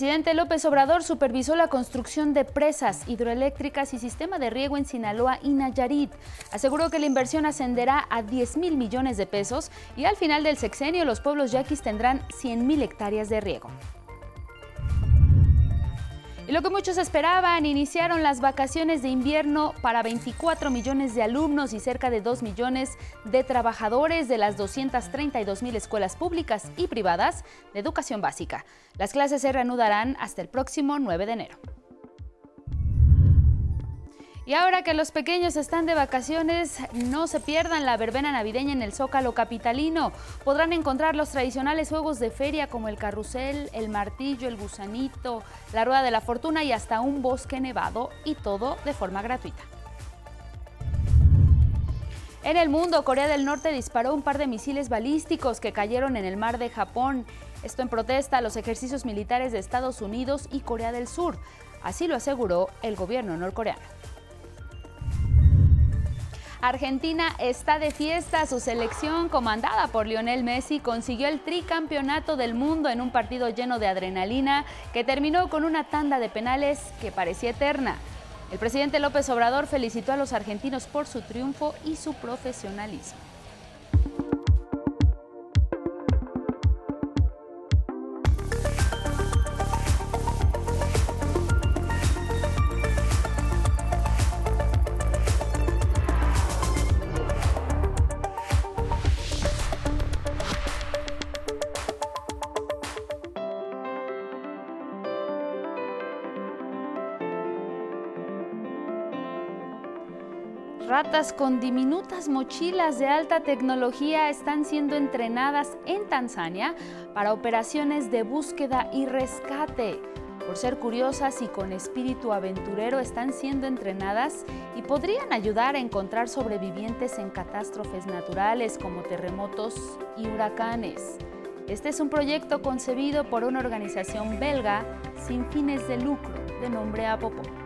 presidente López Obrador supervisó la construcción de presas hidroeléctricas y sistema de riego en Sinaloa y Nayarit. Aseguró que la inversión ascenderá a 10 mil millones de pesos y al final del sexenio los pueblos yaquis tendrán 100 mil hectáreas de riego. Y lo que muchos esperaban, iniciaron las vacaciones de invierno para 24 millones de alumnos y cerca de 2 millones de trabajadores de las 232 mil escuelas públicas y privadas de educación básica. Las clases se reanudarán hasta el próximo 9 de enero. Y ahora que los pequeños están de vacaciones, no se pierdan la verbena navideña en el Zócalo Capitalino. Podrán encontrar los tradicionales juegos de feria como el carrusel, el martillo, el gusanito, la rueda de la fortuna y hasta un bosque nevado y todo de forma gratuita. En el mundo, Corea del Norte disparó un par de misiles balísticos que cayeron en el mar de Japón. Esto en protesta a los ejercicios militares de Estados Unidos y Corea del Sur. Así lo aseguró el gobierno norcoreano. Argentina está de fiesta. Su selección, comandada por Lionel Messi, consiguió el tricampeonato del mundo en un partido lleno de adrenalina que terminó con una tanda de penales que parecía eterna. El presidente López Obrador felicitó a los argentinos por su triunfo y su profesionalismo. Ratas con diminutas mochilas de alta tecnología están siendo entrenadas en Tanzania para operaciones de búsqueda y rescate. Por ser curiosas y con espíritu aventurero están siendo entrenadas y podrían ayudar a encontrar sobrevivientes en catástrofes naturales como terremotos y huracanes. Este es un proyecto concebido por una organización belga sin fines de lucro de nombre Apopo.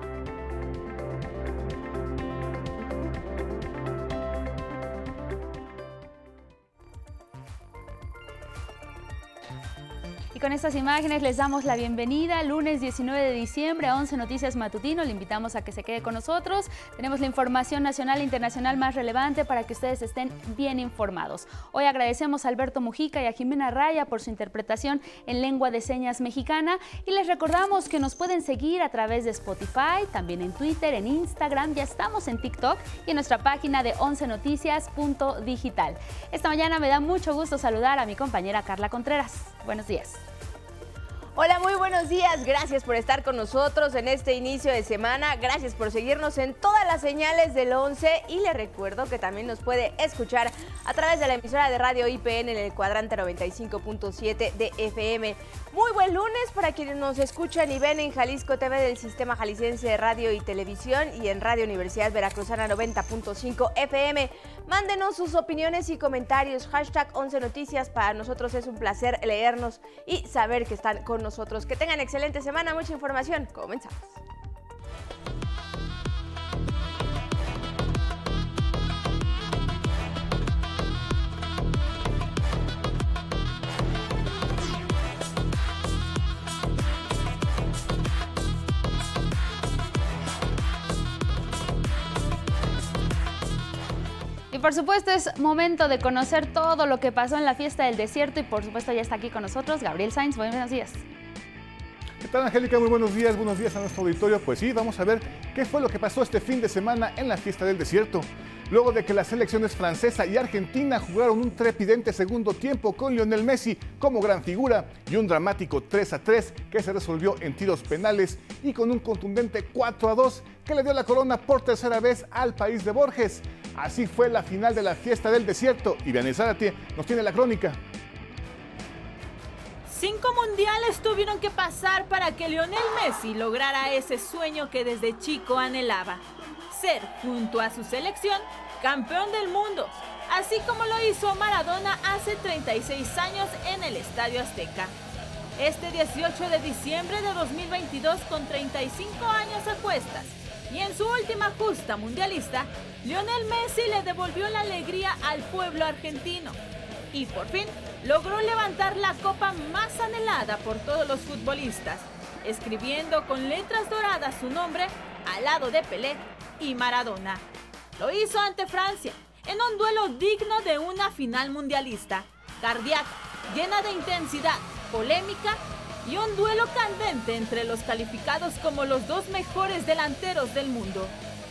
Con estas imágenes les damos la bienvenida. Lunes 19 de diciembre a 11 Noticias Matutino. Le invitamos a que se quede con nosotros. Tenemos la información nacional e internacional más relevante para que ustedes estén bien informados. Hoy agradecemos a Alberto Mujica y a Jimena Raya por su interpretación en lengua de señas mexicana. Y les recordamos que nos pueden seguir a través de Spotify, también en Twitter, en Instagram. Ya estamos en TikTok y en nuestra página de 11noticias.digital. Esta mañana me da mucho gusto saludar a mi compañera Carla Contreras. Buenos días. Hola, muy buenos días. Gracias por estar con nosotros en este inicio de semana. Gracias por seguirnos en todas las señales del 11 y le recuerdo que también nos puede escuchar a través de la emisora de radio IPN en el cuadrante 95.7 de FM. Muy buen lunes para quienes nos escuchan y ven en Jalisco TV del Sistema Jalisciense de Radio y Televisión y en Radio Universidad Veracruzana 90.5 FM. Mándenos sus opiniones y comentarios. Hashtag 11 Noticias. Para nosotros es un placer leernos y saber que están con nosotros. Que tengan excelente semana. Mucha información. Comenzamos. Por supuesto es momento de conocer todo lo que pasó en la fiesta del desierto y por supuesto ya está aquí con nosotros Gabriel Sainz. Buenos días. ¿Qué tal Angélica? Muy buenos días, buenos días a nuestro auditorio. Pues sí, vamos a ver qué fue lo que pasó este fin de semana en la fiesta del desierto. Luego de que las selecciones francesa y argentina jugaron un trepidente segundo tiempo con Lionel Messi como gran figura y un dramático 3 a 3 que se resolvió en tiros penales y con un contundente 4 a 2 que le dio la corona por tercera vez al país de Borges. Así fue la final de la fiesta del desierto y Vianney nos tiene la crónica. Cinco mundiales tuvieron que pasar para que Lionel Messi lograra ese sueño que desde chico anhelaba, ser, junto a su selección, campeón del mundo, así como lo hizo Maradona hace 36 años en el Estadio Azteca. Este 18 de diciembre de 2022, con 35 años a cuestas, y en su última justa mundialista, Lionel Messi le devolvió la alegría al pueblo argentino y por fin logró levantar la copa más anhelada por todos los futbolistas, escribiendo con letras doradas su nombre al lado de Pelé Maradona. Lo hizo ante Francia, en un duelo digno de una final mundialista, cardíaca, llena de intensidad, polémica y un duelo candente entre los calificados como los dos mejores delanteros del mundo.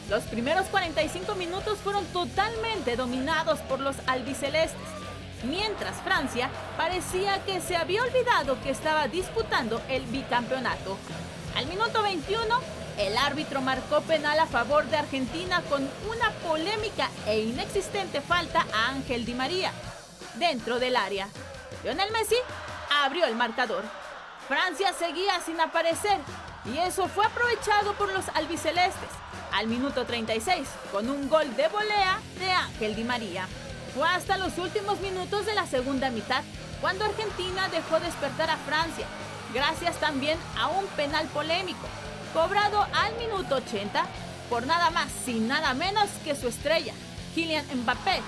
Los primeros 45 minutos fueron totalmente dominados por los albicelestes, mientras Francia parecía que se había olvidado que estaba disputando el bicampeonato. Al minuto 21, el árbitro marcó penal a favor de Argentina con una polémica e inexistente falta a Ángel Di María dentro del área. Lionel Messi abrió el marcador. Francia seguía sin aparecer y eso fue aprovechado por los albicelestes al minuto 36 con un gol de volea de Ángel Di María. Fue hasta los últimos minutos de la segunda mitad cuando Argentina dejó despertar a Francia, gracias también a un penal polémico, cobrado al minuto 80 por nada más y nada menos que su estrella, Kylian Mbappé,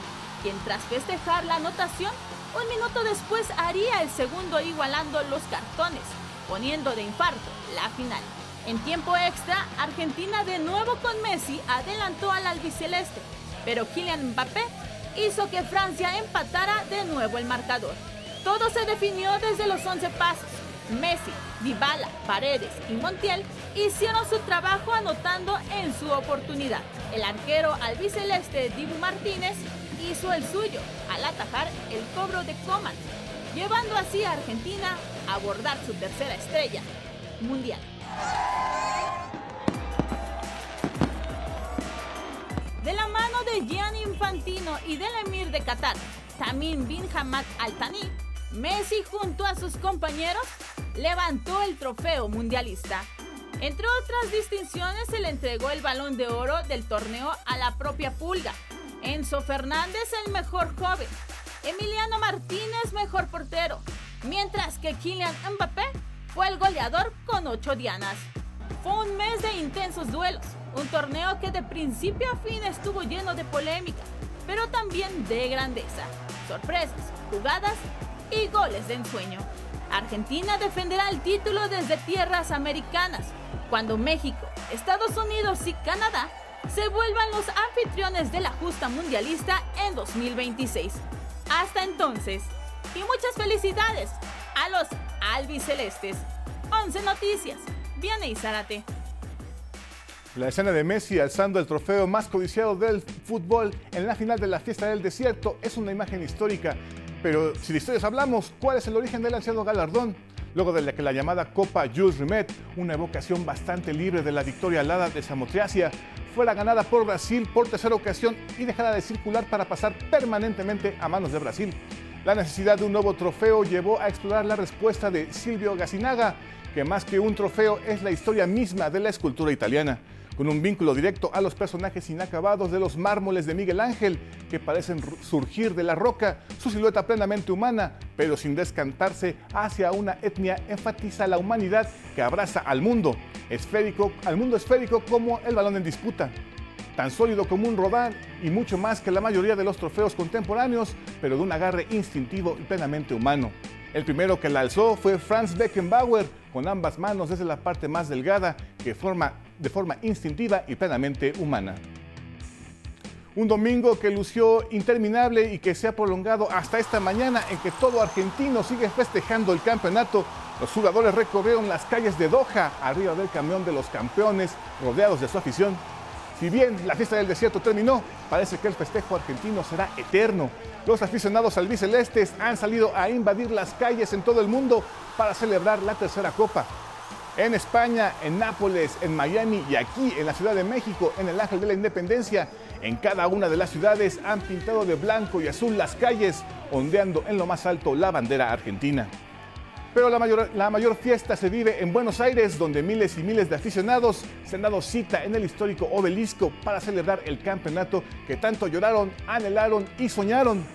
quien tras festejar la anotación, un minuto después haría el segundo igualando los cartones, poniendo de infarto la final. En tiempo extra, Argentina de nuevo con Messi adelantó al albiceleste, pero Kylian Mbappé hizo que Francia empatara de nuevo el marcador. Todo se definió desde los 11 pasos. Messi, Dybala, Paredes y Montiel hicieron su trabajo anotando en su oportunidad. El arquero albiceleste Dibu Martínez hizo el suyo al atajar el cobro de Coman, llevando así a Argentina a abordar su tercera estrella mundial. De la mano de Gianni Infantino y del emir de Qatar, Tamim bin Hamad Al Thani, Messi junto a sus compañeros levantó el trofeo mundialista. Entre otras distinciones se le entregó el balón de oro del torneo a la propia Pulga, Enzo Fernández el mejor joven, Emiliano Martínez mejor portero, mientras que Kylian Mbappé fue el goleador con ocho dianas. Fue un mes de intensos duelos, un torneo que de principio a fin estuvo lleno de polémica, pero también de grandeza, sorpresas, jugadas y goles de ensueño. Argentina defenderá el título desde tierras americanas, cuando México, Estados Unidos y Canadá se vuelvan los anfitriones de la justa mundialista en 2026. Hasta entonces, y muchas felicidades a los albicelestes. 11 noticias. Viene y. La escena de Messi alzando el trofeo más codiciado del fútbol en la final de la fiesta del desierto es una imagen histórica. Pero si de historias hablamos, ¿cuál es el origen del ansiado galardón? Luego de la que la llamada Copa Jules Rimet, una evocación bastante libre de la victoria alada de Samotriacia, fuera ganada por Brasil por tercera ocasión y dejada de circular para pasar permanentemente a manos de Brasil. La necesidad de un nuevo trofeo llevó a explorar la respuesta de Silvio Gacinaga, que más que un trofeo es la historia misma de la escultura italiana con un vínculo directo a los personajes inacabados de los mármoles de Miguel Ángel, que parecen surgir de la roca, su silueta plenamente humana, pero sin descantarse hacia una etnia, enfatiza la humanidad que abraza al mundo, esférico, al mundo esférico como el balón en disputa. Tan sólido como un rodán y mucho más que la mayoría de los trofeos contemporáneos, pero de un agarre instintivo y plenamente humano. El primero que la alzó fue Franz Beckenbauer, con ambas manos desde la parte más delgada, que forma de forma instintiva y plenamente humana. Un domingo que lució interminable y que se ha prolongado hasta esta mañana en que todo argentino sigue festejando el campeonato. Los jugadores recorrieron las calles de Doha arriba del camión de los campeones, rodeados de su afición. Si bien la fiesta del desierto terminó, parece que el festejo argentino será eterno. Los aficionados albicelestes han salido a invadir las calles en todo el mundo para celebrar la tercera copa en España, en Nápoles, en Miami y aquí en la Ciudad de México, en el Ángel de la Independencia. En cada una de las ciudades han pintado de blanco y azul las calles, ondeando en lo más alto la bandera argentina. Pero la mayor, la mayor fiesta se vive en Buenos Aires, donde miles y miles de aficionados se han dado cita en el histórico obelisco para celebrar el campeonato que tanto lloraron, anhelaron y soñaron.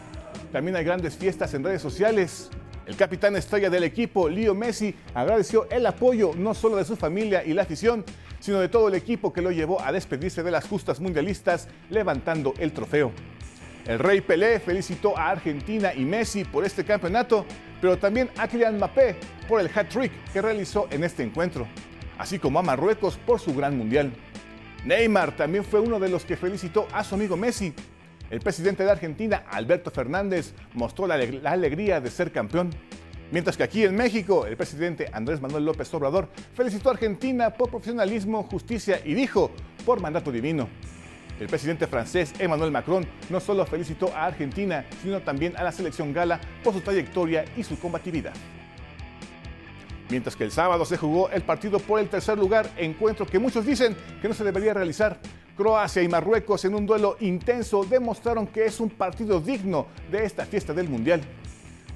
También hay grandes fiestas en redes sociales. El capitán estrella del equipo, Leo Messi, agradeció el apoyo no solo de su familia y la afición, sino de todo el equipo que lo llevó a despedirse de las justas mundialistas levantando el trofeo. El rey Pelé felicitó a Argentina y Messi por este campeonato, pero también a Kylian Mbappé por el hat-trick que realizó en este encuentro, así como a Marruecos por su gran mundial. Neymar también fue uno de los que felicitó a su amigo Messi. El presidente de Argentina, Alberto Fernández, mostró la, alegría de ser campeón. Mientras que aquí en México, el presidente Andrés Manuel López Obrador felicitó a Argentina por profesionalismo, justicia y dijo, por mandato divino. El presidente francés Emmanuel Macron no solo felicitó a Argentina, sino también a la selección gala por su trayectoria y su combatividad. Mientras que el sábado se jugó el partido por el tercer lugar, encuentro que muchos dicen que no se debería realizar. Croacia y Marruecos en un duelo intenso demostraron que es un partido digno de esta fiesta del Mundial.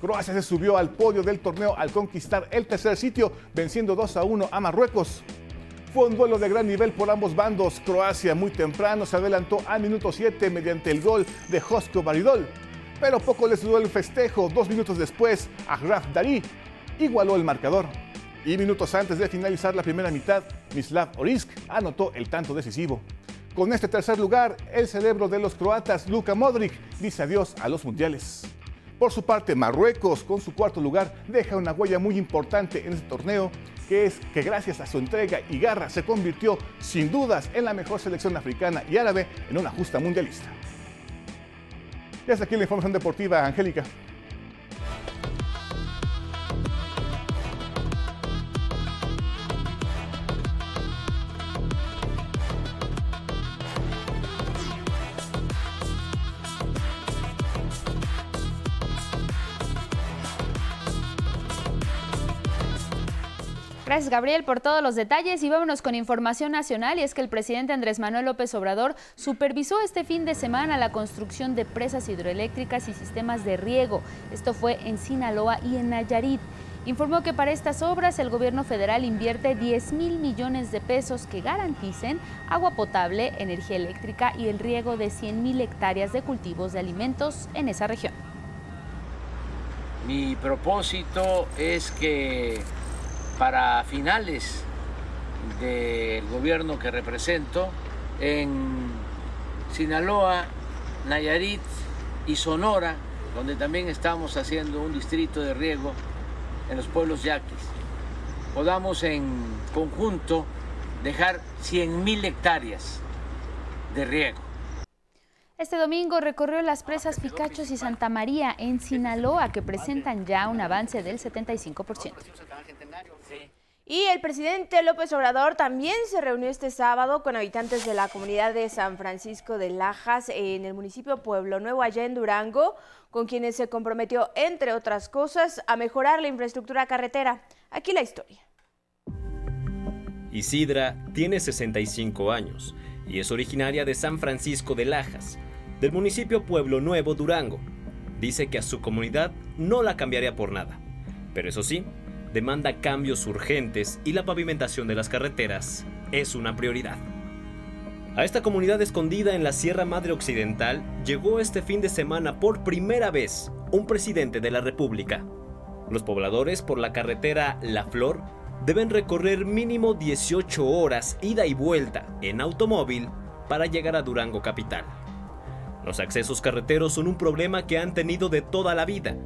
Croacia se subió al podio del torneo al conquistar el tercer sitio, venciendo 2 a 1 a Marruecos. Fue un duelo de gran nivel por ambos bandos. Croacia muy temprano se adelantó al minuto 7 mediante el gol de Josko Baridol. Pero poco les duró el festejo. Dos minutos después, Agraf Dari igualó el marcador. Y minutos antes de finalizar la primera mitad, Mislav Orisk anotó el tanto decisivo. Con este tercer lugar, el cerebro de los croatas, Luka Modric, dice adiós a los mundiales. Por su parte, Marruecos, con su cuarto lugar, deja una huella muy importante en este torneo, que es que gracias a su entrega y garra se convirtió sin dudas en la mejor selección africana y árabe en una justa mundialista. Y hasta aquí la información deportiva, Angélica. Gracias, Gabriel, por todos los detalles y vámonos con información nacional. Y es que el presidente Andrés Manuel López Obrador supervisó este fin de semana la construcción de presas hidroeléctricas y sistemas de riego. Esto fue en Sinaloa y en Nayarit. Informó que para estas obras el gobierno federal invierte 10 mil millones de pesos que garanticen agua potable, energía eléctrica y el riego de 100 mil hectáreas de cultivos de alimentos en esa región. Mi propósito es que para finales del gobierno que represento en Sinaloa, Nayarit y Sonora, donde también estamos haciendo un distrito de riego en los pueblos yaquis, podamos en conjunto dejar 100.000 hectáreas de riego. Este domingo recorrió las presas Picachos y Santa María en Sinaloa, que presentan ya un avance del 75%. Y el presidente López Obrador también se reunió este sábado con habitantes de la comunidad de San Francisco de Lajas en el municipio Pueblo Nuevo, allá en Durango, con quienes se comprometió, entre otras cosas, a mejorar la infraestructura carretera. Aquí la historia. Isidra tiene 65 años y es originaria de San Francisco de Lajas, del municipio Pueblo Nuevo, Durango. Dice que a su comunidad no la cambiaría por nada, pero eso sí, demanda cambios urgentes y la pavimentación de las carreteras es una prioridad. A esta comunidad escondida en la Sierra Madre Occidental llegó este fin de semana por primera vez un presidente de la República. Los pobladores por la carretera La Flor deben recorrer mínimo 18 horas ida y vuelta en automóvil para llegar a Durango capital. Los accesos carreteros son un problema que han tenido de toda la vida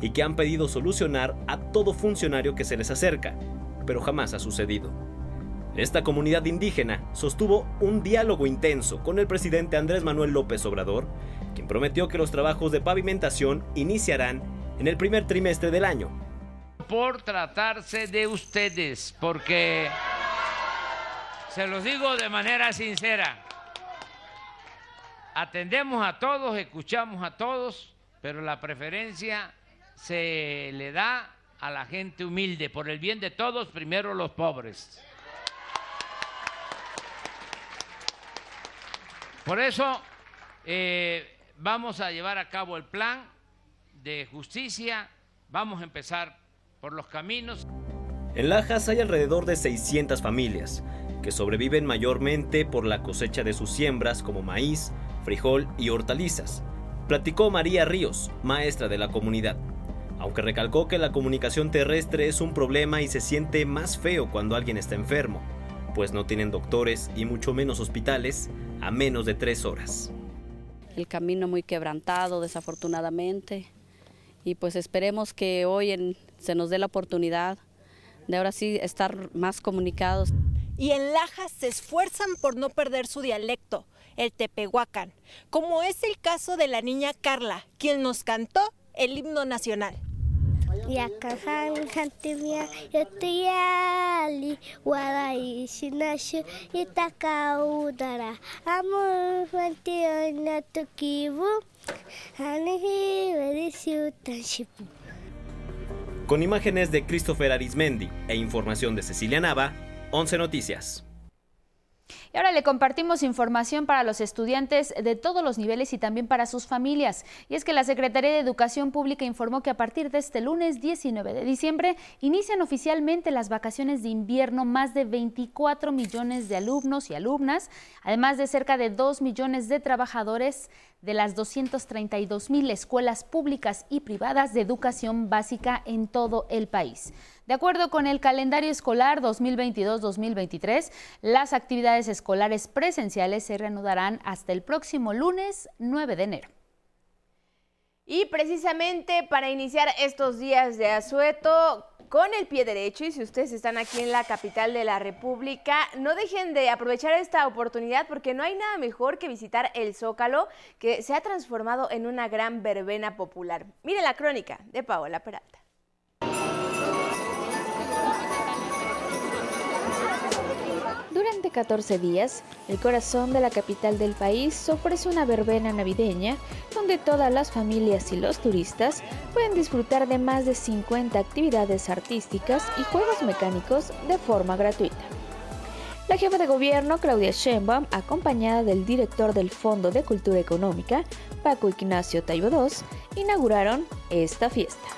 y que han pedido solucionar a todo funcionario que se les acerca, pero jamás ha sucedido. Esta comunidad indígena sostuvo un diálogo intenso con el presidente Andrés Manuel López Obrador, quien prometió que los trabajos de pavimentación iniciarán en el primer trimestre del año. Por tratarse de ustedes, porque se los digo de manera sincera, atendemos a todos, escuchamos a todos, pero la preferencia se le da a la gente humilde, por el bien de todos, primero los pobres. Por eso eh, vamos a llevar a cabo el plan de justicia, vamos a empezar por los caminos. En Lajas hay alrededor de 600 familias que sobreviven mayormente por la cosecha de sus siembras como maíz, frijol y hortalizas. Platicó María Ríos, maestra de la comunidad aunque recalcó que la comunicación terrestre es un problema y se siente más feo cuando alguien está enfermo, pues no tienen doctores y mucho menos hospitales a menos de tres horas. El camino muy quebrantado, desafortunadamente, y pues esperemos que hoy se nos dé la oportunidad de ahora sí estar más comunicados. Y en Lajas se esfuerzan por no perder su dialecto, el tepehuacán, como es el caso de la niña Carla, quien nos cantó el himno nacional. Con imágenes de Christopher Arismendi e información de Cecilia Nava, 11 Noticias. Y ahora le compartimos información para los estudiantes de todos los niveles y también para sus familias. Y es que la Secretaría de Educación Pública informó que a partir de este lunes 19 de diciembre inician oficialmente las vacaciones de invierno más de 24 millones de alumnos y alumnas, además de cerca de 2 millones de trabajadores de las 232 mil escuelas públicas y privadas de educación básica en todo el país. De acuerdo con el calendario escolar 2022-2023, las actividades escolares presenciales se reanudarán hasta el próximo lunes 9 de enero. Y precisamente para iniciar estos días de asueto con el pie derecho y si ustedes están aquí en la capital de la República, no dejen de aprovechar esta oportunidad porque no hay nada mejor que visitar el Zócalo que se ha transformado en una gran verbena popular. Mire la crónica de Paola Peralta. Durante 14 días, el corazón de la capital del país ofrece una verbena navideña donde todas las familias y los turistas pueden disfrutar de más de 50 actividades artísticas y juegos mecánicos de forma gratuita. La jefa de gobierno, Claudia Sheinbaum, acompañada del director del Fondo de Cultura Económica, Paco Ignacio Taibo II, inauguraron esta fiesta.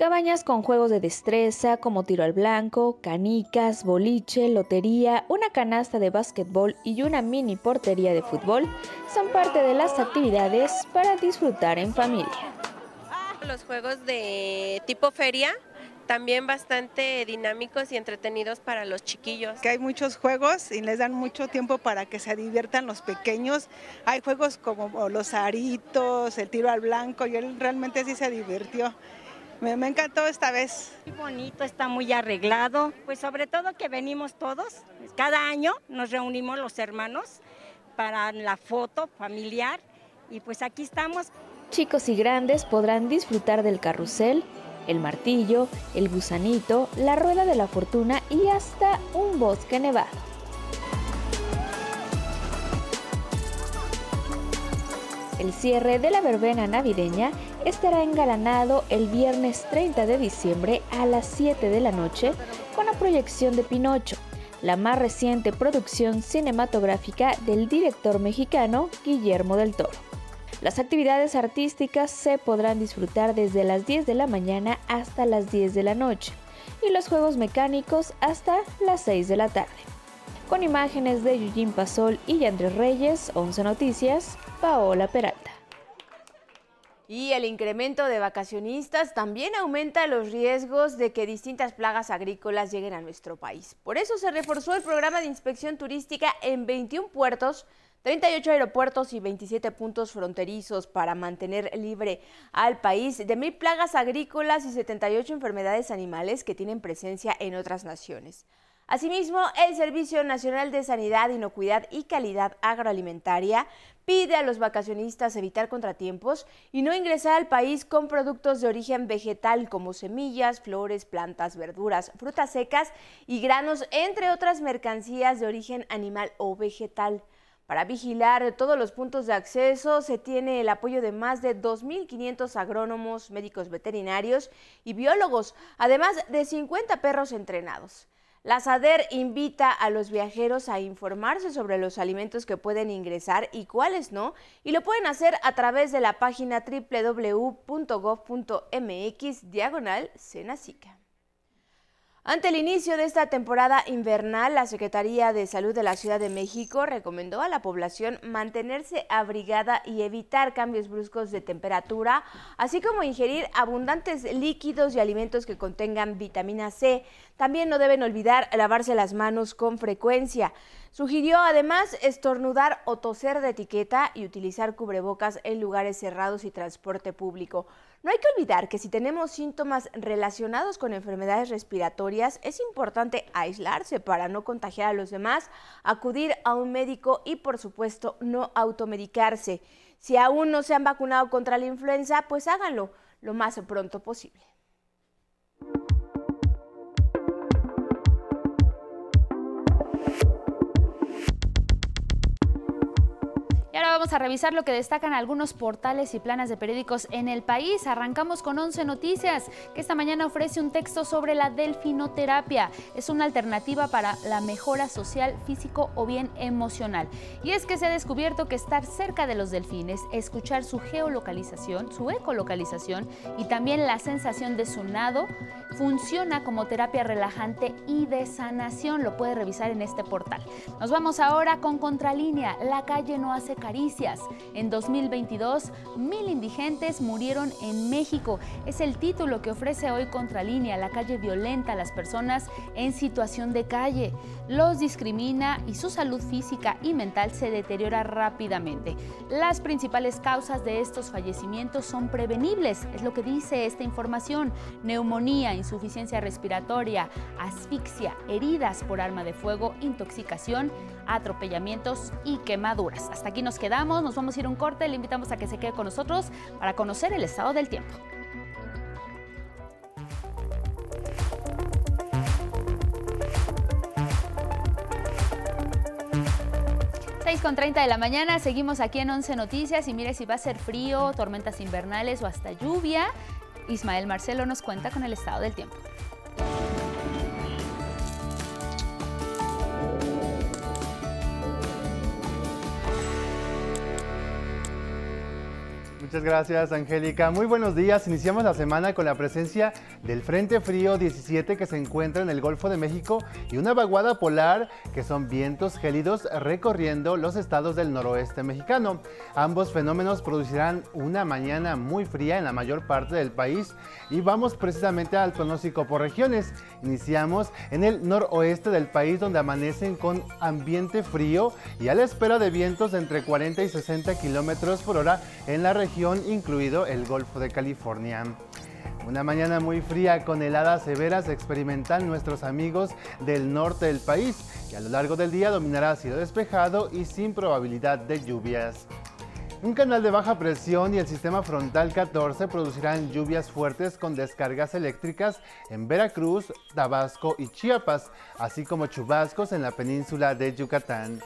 Cabañas con juegos de destreza como tiro al blanco, canicas, boliche, lotería, una canasta de básquetbol y una mini portería de fútbol son parte de las actividades para disfrutar en familia. Los juegos de tipo feria también bastante dinámicos y entretenidos para los chiquillos. Que hay muchos juegos y les dan mucho tiempo para que se diviertan los pequeños. Hay juegos como los aritos, el tiro al blanco y él realmente sí se divirtió. Me, encantó esta vez. Muy bonito, está muy arreglado. Pues sobre todo que venimos todos. Cada año nos reunimos los hermanos para la foto familiar y pues aquí estamos. Chicos y grandes podrán disfrutar del carrusel, el martillo, el gusanito, la rueda de la fortuna y hasta un bosque nevado. El cierre de la verbena navideña estará engalanado el viernes 30 de diciembre a las 7 de la noche con la proyección de Pinocho, la más reciente producción cinematográfica del director mexicano Guillermo del Toro. Las actividades artísticas se podrán disfrutar desde las 10 de la mañana hasta las 10 de la noche y los juegos mecánicos hasta las 6 de la tarde. Con imágenes de Eugene Pasol y Andrés Reyes, 11 Noticias, Paola Peralta. Y el incremento de vacacionistas también aumenta los riesgos de que distintas plagas agrícolas lleguen a nuestro país. Por eso se reforzó el programa de inspección turística en 21 puertos 38 aeropuertos y 27 puntos fronterizos para mantener libre al país de mil plagas agrícolas y 78 enfermedades animales que tienen presencia en otras naciones. Asimismo, el Servicio Nacional de Sanidad, Inocuidad y Calidad Agroalimentaria pide a los vacacionistas evitar contratiempos y no ingresar al país con productos de origen vegetal como semillas, flores, plantas, verduras, frutas secas y granos, entre otras mercancías de origen animal o vegetal. Para vigilar todos los puntos de acceso se tiene el apoyo de más de 2.500 agrónomos, médicos veterinarios y biólogos, además de 50 perros entrenados. La SADER invita a los viajeros a informarse sobre los alimentos que pueden ingresar y cuáles no, y lo pueden hacer a través de la página www.gov.mx diagonal Senacica. Ante el inicio de esta temporada invernal, la Secretaría de Salud de la Ciudad de México recomendó a la población mantenerse abrigada y evitar cambios bruscos de temperatura, así como ingerir abundantes líquidos y alimentos que contengan vitamina C. También no deben olvidar lavarse las manos con frecuencia. Sugirió además estornudar o toser de etiqueta y utilizar cubrebocas en lugares cerrados y transporte público. No hay que olvidar que si tenemos síntomas relacionados con enfermedades respiratorias, es importante aislarse para no contagiar a los demás, acudir a un médico y por supuesto no automedicarse. Si aún no se han vacunado contra la influenza, pues háganlo lo más pronto posible. Vamos a revisar lo que destacan algunos portales y planas de periódicos en el país. Arrancamos con 11 Noticias, que esta mañana ofrece un texto sobre la delfinoterapia. Es una alternativa para la mejora social, físico o bien emocional. Y es que se ha descubierto que estar cerca de los delfines, escuchar su geolocalización, su ecolocalización y también la sensación de su nado funciona como terapia relajante y de sanación. Lo puede revisar en este portal. Nos vamos ahora con Contralínea. La calle no hace en 2022, mil indigentes murieron en México. Es el título que ofrece hoy Contralínea. La calle violenta a las personas en situación de calle. Los discrimina y su salud física y mental se deteriora rápidamente. Las principales causas de estos fallecimientos son prevenibles, es lo que dice esta información. Neumonía, insuficiencia respiratoria, asfixia, heridas por arma de fuego, intoxicación, atropellamientos y quemaduras. Hasta aquí nos quedamos, nos vamos a ir a un corte, le invitamos a que se quede con nosotros para conocer el estado del tiempo. con 30 de la mañana, seguimos aquí en 11 Noticias y mire si va a ser frío, tormentas invernales o hasta lluvia. Ismael Marcelo nos cuenta con el estado del tiempo. Muchas gracias, Angélica. Muy buenos días. Iniciamos la semana con la presencia del Frente Frío 17 que se encuentra en el Golfo de México y una vaguada polar que son vientos gélidos recorriendo los estados del noroeste mexicano. Ambos fenómenos producirán una mañana muy fría en la mayor parte del país y vamos precisamente al pronóstico por regiones. Iniciamos en el noroeste del país donde amanecen con ambiente frío y a la espera de vientos de entre 40 y 60 kilómetros por hora en la región incluido el Golfo de California. Una mañana muy fría con heladas severas experimentan nuestros amigos del norte del país y a lo largo del día dominará cielo despejado y sin probabilidad de lluvias. Un canal de baja presión y el sistema frontal 14 producirán lluvias fuertes con descargas eléctricas en Veracruz, Tabasco y Chiapas, así como chubascos en la península de Yucatán.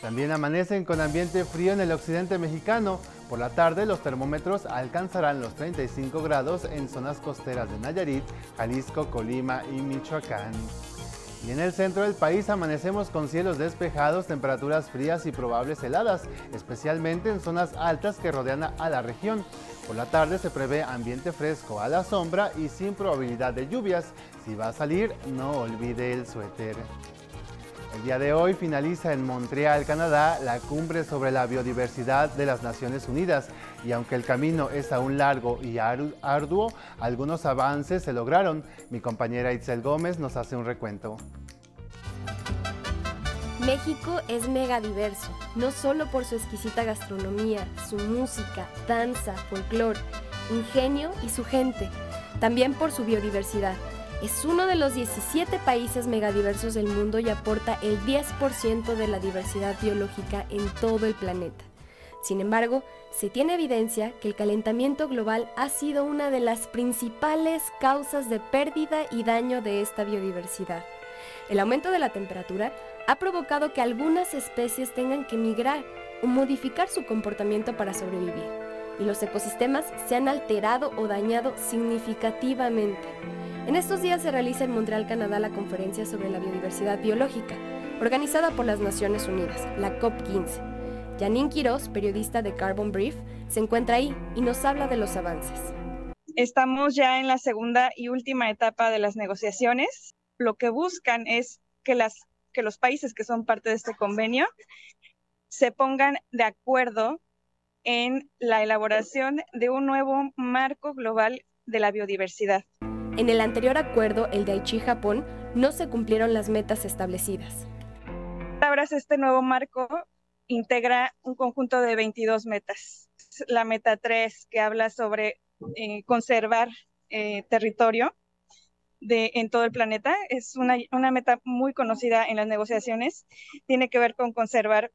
También amanecen con ambiente frío en el occidente mexicano. Por la tarde los termómetros alcanzarán los 35 grados en zonas costeras de Nayarit, Jalisco, Colima y Michoacán. Y en el centro del país amanecemos con cielos despejados, temperaturas frías y probables heladas, especialmente en zonas altas que rodean a la región. Por la tarde se prevé ambiente fresco a la sombra y sin probabilidad de lluvias. Si va a salir, no olvide el suéter. El día de hoy finaliza en Montreal, Canadá, la cumbre sobre la biodiversidad de las Naciones Unidas y aunque el camino es aún largo y arduo, algunos avances se lograron. Mi compañera Itzel Gómez nos hace un recuento. México es megadiverso, no solo por su exquisita gastronomía, su música, danza, folclore, ingenio y su gente, también por su biodiversidad es uno de los 17 países megadiversos del mundo y aporta el 10% de la diversidad biológica en todo el planeta. Sin embargo, se tiene evidencia que el calentamiento global ha sido una de las principales causas de pérdida y daño de esta biodiversidad. El aumento de la temperatura ha provocado que algunas especies tengan que migrar o modificar su comportamiento para sobrevivir, y los ecosistemas se han alterado o dañado significativamente. En estos días se realiza en Montreal, Canadá, la conferencia sobre la biodiversidad biológica, organizada por las Naciones Unidas, la COP15. Janine Quiroz, periodista de Carbon Brief, se encuentra ahí y nos habla de los avances. Estamos ya en la segunda y última etapa de las negociaciones lo que buscan es que, que los países que son parte de este convenio se pongan de acuerdo en la elaboración de un nuevo marco global de la biodiversidad. En el anterior acuerdo, el de Aichi-Japón, no se cumplieron las metas establecidas. Ahora este nuevo marco integra un conjunto de 22 metas. La meta 3, que habla sobre eh, conservar eh, territorio de, en todo el planeta, es una, una meta muy conocida en las negociaciones. Tiene que ver con conservar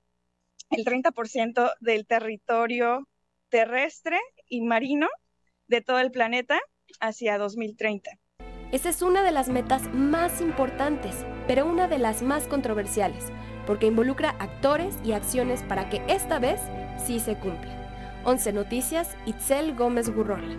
el 30% del territorio terrestre y marino de todo el planeta hacia 2030. Esa es una de las metas más importantes, pero una de las más controversiales, porque involucra actores y acciones para que esta vez sí se cumpla. 11 Noticias, Itzel Gómez Gurrola.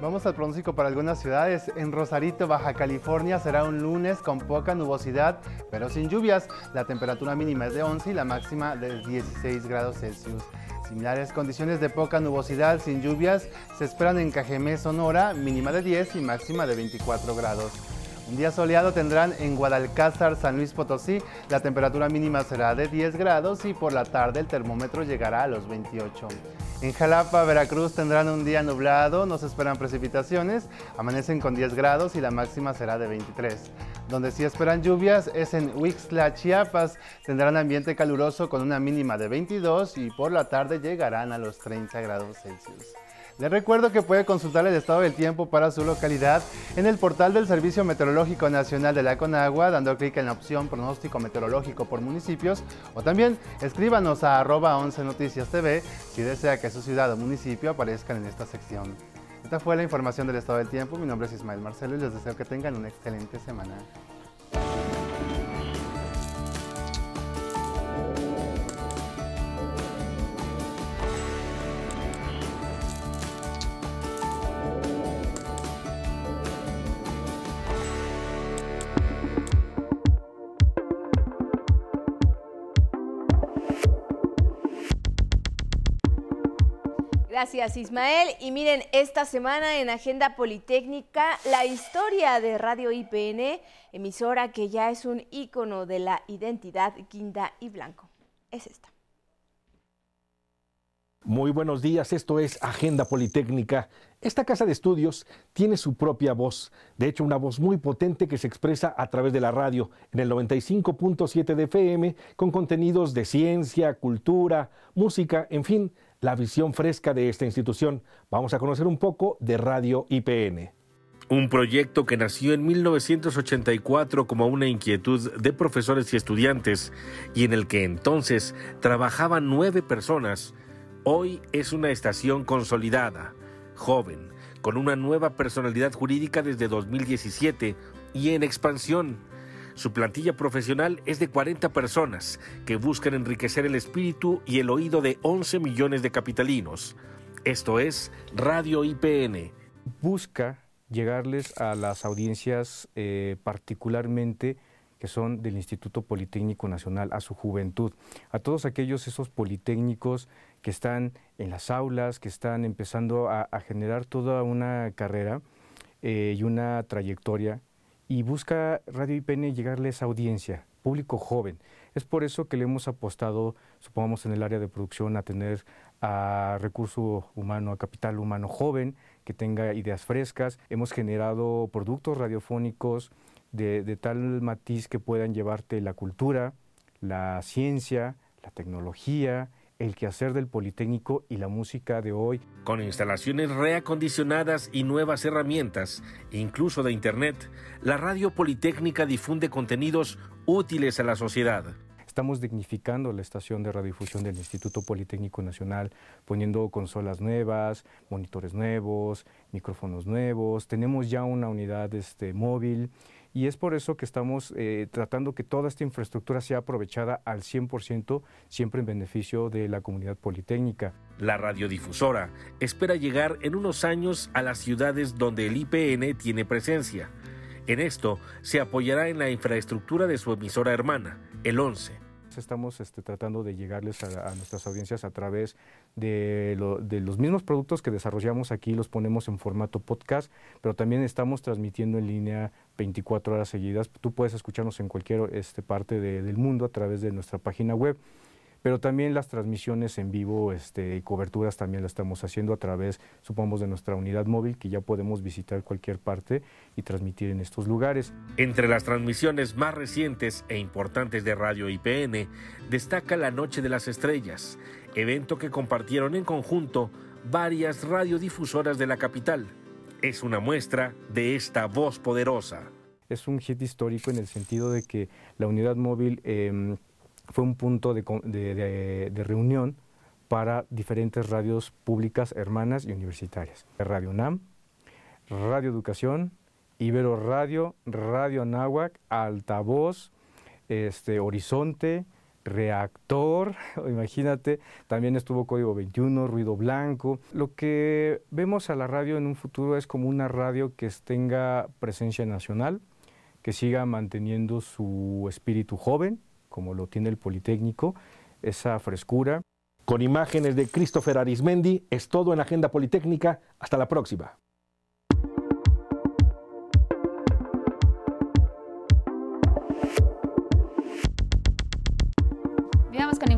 Vamos al pronóstico para algunas ciudades. En Rosarito, Baja California, será un lunes con poca nubosidad, pero sin lluvias. La temperatura mínima es de 11 y la máxima de 16 grados Celsius. Similares condiciones de poca nubosidad sin lluvias se esperan en Cajemé, Sonora, mínima de 10 y máxima de 24 grados. Día soleado tendrán en Guadalcázar, San Luis Potosí. La temperatura mínima será de 10 grados y por la tarde el termómetro llegará a los 28. En Jalapa, Veracruz tendrán un día nublado, no se esperan precipitaciones, amanecen con 10 grados y la máxima será de 23. Donde sí esperan lluvias es en Huixla, Chiapas, tendrán ambiente caluroso con una mínima de 22 y por la tarde llegarán a los 30 grados Celsius. Les recuerdo que puede consultar el estado del tiempo para su localidad en el portal del Servicio Meteorológico Nacional de la Conagua, dando clic en la opción pronóstico meteorológico por municipios, o también escríbanos a arroba 11 Noticias TV si desea que su ciudad o municipio aparezcan en esta sección. Esta fue la información del estado del tiempo. Mi nombre es Ismael Marcelo y les deseo que tengan una excelente semana. Gracias Ismael. Y miren, esta semana en Agenda Politécnica, la historia de Radio IPN, emisora que ya es un ícono de la identidad guinda y blanco. Es esta. Muy buenos días, esto es Agenda Politécnica. Esta casa de estudios tiene su propia voz, de hecho una voz muy potente que se expresa a través de la radio en el 95.7 de FM con contenidos de ciencia, cultura, música, en fin, la visión fresca de esta institución. Vamos a conocer un poco de Radio IPN. Un proyecto que nació en 1984 como una inquietud de profesores y estudiantes y en el que entonces trabajaban nueve personas, hoy es una estación consolidada, joven, con una nueva personalidad jurídica desde 2017 y en expansión su plantilla profesional es de 40 personas que buscan enriquecer el espíritu y el oído de 11 millones de capitalinos. Esto es Radio IPN. Busca llegarles a las audiencias eh, particularmente que son del Instituto Politécnico Nacional, a su juventud, a todos aquellos esos politécnicos que están en las aulas, que están empezando a, generar toda una carrera eh, y una trayectoria y busca Radio IPN llegarle a esa audiencia, público joven. Es por eso que le hemos apostado, supongamos en el área de producción, a tener a recurso humano, a capital humano joven, que tenga ideas frescas. Hemos generado productos radiofónicos de, de tal matiz que puedan llevarte la cultura, la ciencia, la tecnología, el quehacer del Politécnico y la música de hoy. Con instalaciones reacondicionadas y nuevas herramientas, incluso de Internet, la radio Politécnica difunde contenidos útiles a la sociedad. Estamos dignificando la estación de radiodifusión del Instituto Politécnico Nacional, poniendo consolas nuevas, monitores nuevos, micrófonos nuevos. Tenemos ya una unidad este, móvil y es por eso que estamos eh, tratando que toda esta infraestructura sea aprovechada al 100%, siempre en beneficio de la comunidad politécnica. La radiodifusora espera llegar en unos años a las ciudades donde el IPN tiene presencia. En esto se apoyará en la infraestructura de su emisora hermana, el 11. Estamos este, tratando de llegarles a, nuestras audiencias a través de, los mismos productos que desarrollamos aquí, los ponemos en formato podcast, pero también estamos transmitiendo en línea 24 horas seguidas. Tú puedes escucharnos en cualquier este, parte del mundo a través de nuestra página web pero también las transmisiones en vivo este, y coberturas también las estamos haciendo a través, supongamos, de nuestra unidad móvil, que ya podemos visitar cualquier parte y transmitir en estos lugares. Entre las transmisiones más recientes e importantes de Radio IPN, destaca la Noche de las Estrellas, evento que compartieron en conjunto varias radiodifusoras de la capital. Es una muestra de esta voz poderosa. Es un hit histórico en el sentido de que la unidad móvil... Eh, fue un punto de, reunión para diferentes radios públicas, hermanas y universitarias. Radio NAM, Radio Educación, Ibero Radio, Radio Anáhuac, Altavoz, este, Horizonte, Reactor, imagínate, también estuvo Código 21, Ruido Blanco. Lo que vemos a la radio en un futuro es como una radio que tenga presencia nacional, que siga manteniendo su espíritu joven, como lo tiene el Politécnico, esa frescura. Con imágenes de Christopher Arismendi, es todo en Agenda Politécnica. Hasta la próxima.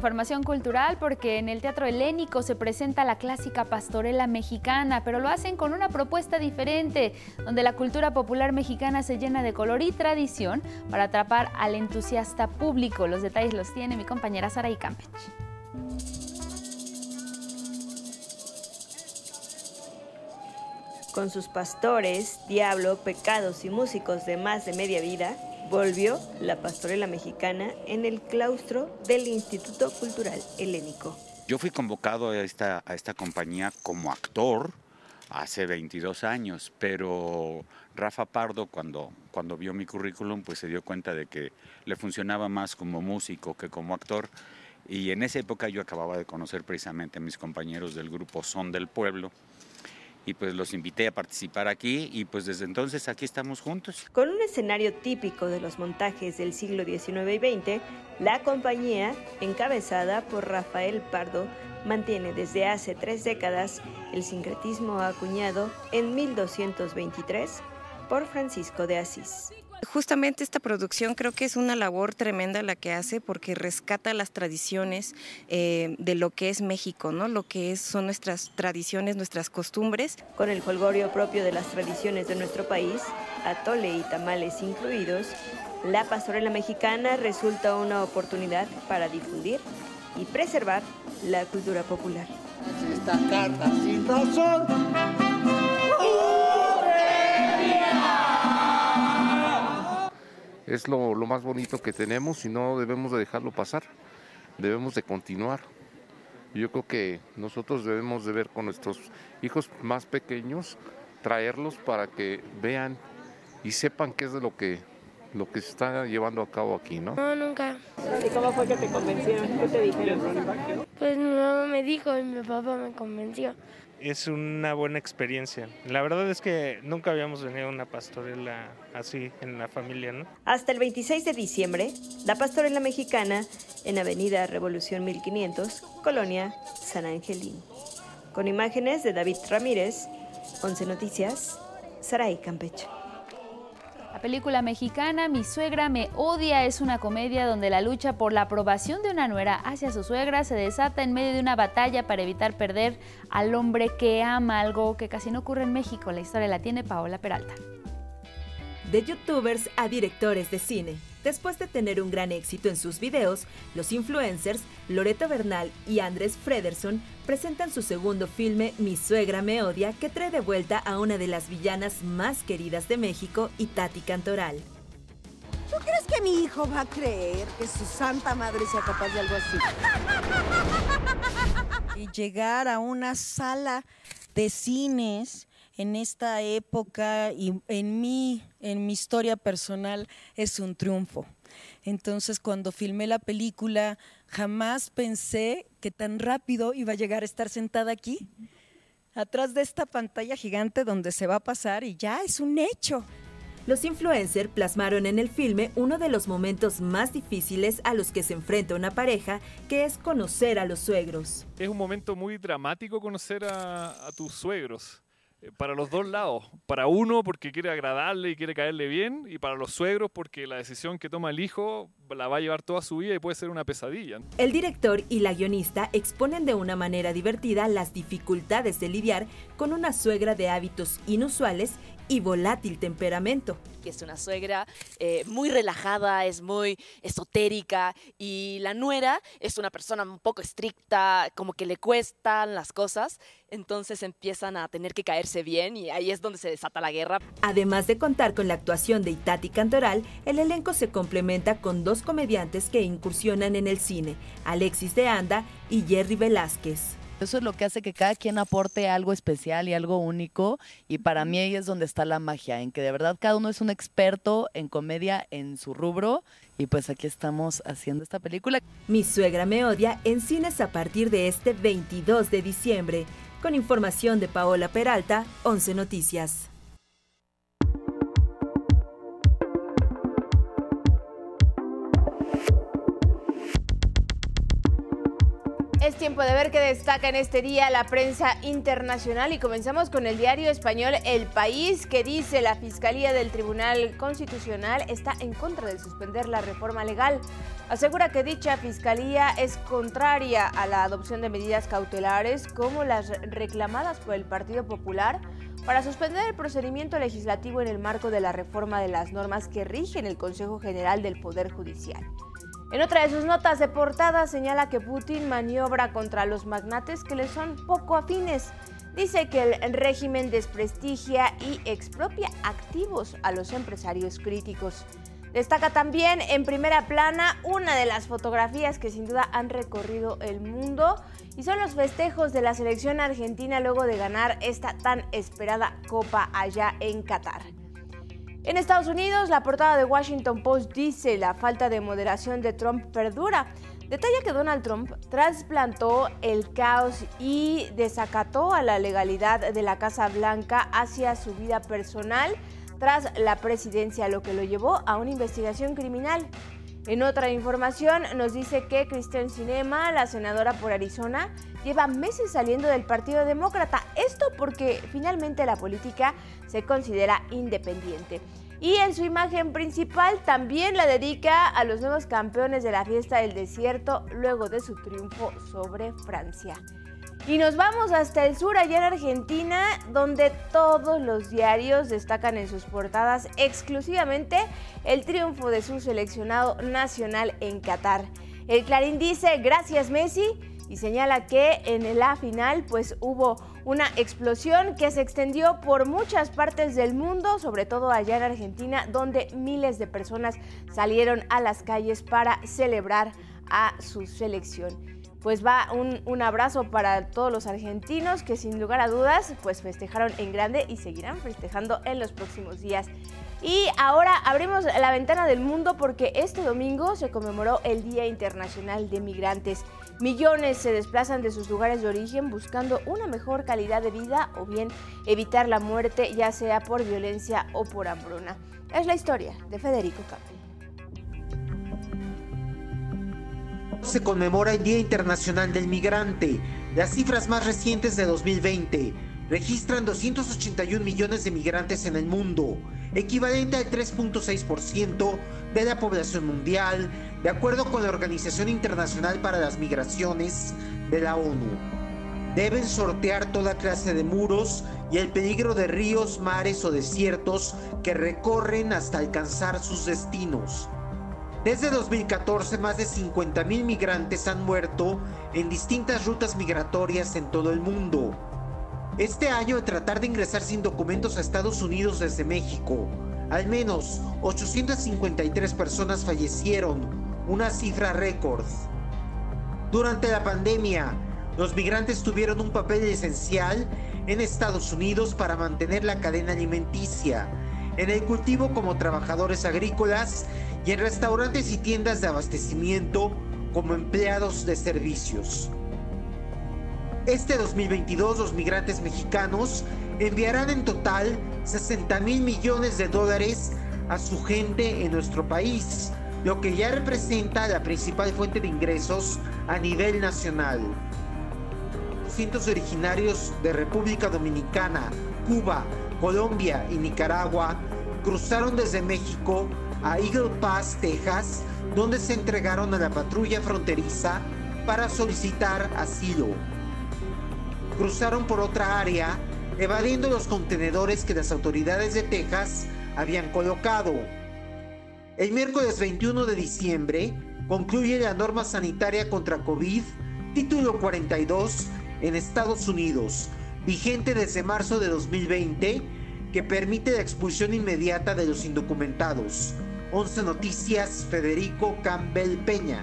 Información cultural porque en el Teatro Helénico se presenta la clásica pastorela mexicana, pero lo hacen con una propuesta diferente, donde la cultura popular mexicana se llena de color y tradición para atrapar al entusiasta público. Los detalles los tiene mi compañera Sara Campech. Con sus pastores, diablo, pecados y músicos de más de media vida, volvió la pastorela mexicana en el claustro del Instituto Cultural Helénico. Yo fui convocado a esta, a esta compañía como actor hace 22 años, pero Rafa Pardo cuando, cuando vio mi currículum pues se dio cuenta de que le funcionaba más como músico que como actor y en esa época yo acababa de conocer precisamente a mis compañeros del grupo Son del Pueblo y pues los invité a participar aquí y pues desde entonces aquí estamos juntos. Con un escenario típico de los montajes del siglo XIX y XX, la compañía, encabezada por Rafael Pardo, mantiene desde hace tres décadas el sincretismo acuñado en 1223 por Francisco de Asís. Justamente esta producción creo que es una labor tremenda la que hace porque rescata las tradiciones eh, de lo que es México, ¿no? lo que son nuestras tradiciones, nuestras costumbres. Con el folgorio propio de las tradiciones de nuestro país, atole y tamales incluidos, la pastorela mexicana resulta una oportunidad para difundir y preservar la cultura popular. Esta carta sin razón es lo, más bonito que tenemos y no debemos de dejarlo pasar, debemos de continuar. Yo creo que nosotros debemos de ver con nuestros hijos más pequeños, traerlos para que vean y sepan qué es de lo que lo que se está llevando a cabo aquí, ¿no? No, nunca. ¿Y cómo fue que te convencieron? ¿Qué te dijeron? Pues mi mamá me dijo y mi papá me convenció es una buena experiencia. La verdad es que nunca habíamos venido a una pastorela así en la familia, ¿no? Hasta el 26 de diciembre, la pastorela mexicana en Avenida Revolución 1500, Colonia San Angelín. Con imágenes de David Ramírez, 11 Noticias, Saray Campeche película mexicana Mi suegra me odia es una comedia donde la lucha por la aprobación de una nuera hacia su suegra se desata en medio de una batalla para evitar perder al hombre que ama algo que casi no ocurre en México. La historia la tiene Paola Peralta. De youtubers a directores de cine. Después de tener un gran éxito en sus videos, los influencers Loreto Bernal y Andrés Frederson presentan su segundo filme Mi suegra me odia, que trae de vuelta a una de las villanas más queridas de México, Tati Cantoral. ¿Tú crees que mi hijo va a creer que su santa madre sea capaz de algo así? Y llegar a una sala de cines en esta época y en mí, en mi historia personal, es un triunfo. Entonces, cuando filmé la película, jamás pensé que tan rápido iba a llegar a estar sentada aquí, atrás de esta pantalla gigante donde se va a pasar y ya es un hecho. Los influencers plasmaron en el filme uno de los momentos más difíciles a los que se enfrenta una pareja, que es conocer a los suegros. Es un momento muy dramático conocer a, a tus suegros para los dos lados. Para uno porque quiere agradarle y quiere caerle bien, y para los suegros porque la decisión que toma el hijo la va a llevar toda su vida y puede ser una pesadilla. El director y la guionista exponen de una manera divertida las dificultades de lidiar con una suegra de hábitos inusuales y volátil temperamento. Que es una suegra eh, muy relajada, es muy esotérica y la nuera es una persona un poco estricta, como que le cuestan las cosas, entonces empiezan a tener que caerse bien y ahí es donde se desata la guerra. Además de contar con la actuación de Itati Cantoral, el elenco se complementa con dos comediantes que incursionan en el cine, Alexis de Anda y Jerry Velázquez. Eso es lo que hace que cada quien aporte algo especial y algo único. Y para mí ahí es donde está la magia, en que de verdad cada uno es un experto en comedia en su rubro. Y pues aquí estamos haciendo esta película. Mi suegra me odia en cines a partir de este 22 de diciembre. Con información de Paola Peralta, 11 Noticias. Es tiempo de ver qué destaca en este día la prensa internacional y comenzamos con el diario español El País que dice la Fiscalía del Tribunal Constitucional está en contra de suspender la reforma legal. Asegura que dicha fiscalía es contraria a la adopción de medidas cautelares como las reclamadas por el Partido Popular para suspender el procedimiento legislativo en el marco de la reforma de las normas que rigen el Consejo General del Poder Judicial. En otra de sus notas de portada señala que Putin maniobra contra los magnates que le son poco afines. Dice que el régimen desprestigia y expropia activos a los empresarios críticos. Destaca también en primera plana una de las fotografías que sin duda han recorrido el mundo y son los festejos de la selección argentina luego de ganar esta tan esperada copa allá en Qatar. En Estados Unidos, la portada de Washington Post dice la falta de moderación de Trump perdura. Detalla que Donald Trump trasplantó el caos y desacató a la legalidad de la Casa Blanca hacia su vida personal tras la presidencia, lo que lo llevó a una investigación criminal. En otra información nos dice que Kristen Sinema, la senadora por Arizona, lleva meses saliendo del Partido Demócrata. Esto porque finalmente la política se considera independiente. Y en su imagen principal también la dedica a los nuevos campeones de la fiesta del desierto luego de su triunfo sobre Francia. Y nos vamos hasta el sur, allá en Argentina, donde todos los diarios destacan en sus portadas exclusivamente el triunfo de su seleccionado nacional en Qatar. El Clarín dice, gracias Messi, y señala que en la final pues hubo una explosión que se extendió por muchas partes del mundo, sobre todo allá en Argentina, donde miles de personas salieron a las calles para celebrar a su selección pues va un, abrazo para todos los argentinos que sin lugar a dudas pues festejaron en grande y seguirán festejando en los próximos días. Y ahora abrimos la ventana del mundo porque este domingo se conmemoró el Día Internacional de Migrantes. Millones se desplazan de sus lugares de origen buscando una mejor calidad de vida o bien evitar la muerte ya sea por violencia o por hambruna. Es la historia de Federico Campi. Se conmemora el Día Internacional del Migrante. Las cifras más recientes de 2020 registran 281 millones de migrantes en el mundo, equivalente al 3.6% de la población mundial, de acuerdo con la Organización Internacional para las Migraciones de la ONU. Deben sortear toda clase de muros y el peligro de ríos, mares o desiertos que recorren hasta alcanzar sus destinos. Desde 2014, más de 50.000 migrantes han muerto en distintas rutas migratorias en todo el mundo. Este año, al tratar de ingresar sin documentos a Estados Unidos desde México, al menos 853 personas fallecieron, una cifra récord. Durante la pandemia, los migrantes tuvieron un papel esencial en Estados Unidos para mantener la cadena alimenticia, en el cultivo como trabajadores agrícolas y en restaurantes y tiendas de abastecimiento como empleados de servicios. Este 2022 los migrantes mexicanos enviarán en total 60 mil millones de dólares a su gente en nuestro país, lo que ya representa la principal fuente de ingresos a nivel nacional. Cientos originarios de República Dominicana, Cuba, Colombia y Nicaragua cruzaron desde México a Eagle Pass, Texas, donde se entregaron a la patrulla fronteriza para solicitar asilo. Cruzaron por otra área, evadiendo los contenedores que las autoridades de Texas habían colocado. El miércoles 21 de diciembre concluye la norma sanitaria contra COVID, título 42, en Estados Unidos, vigente desde marzo de 2020, que permite la expulsión inmediata de los indocumentados. 11 Noticias, Federico Campbell Peña.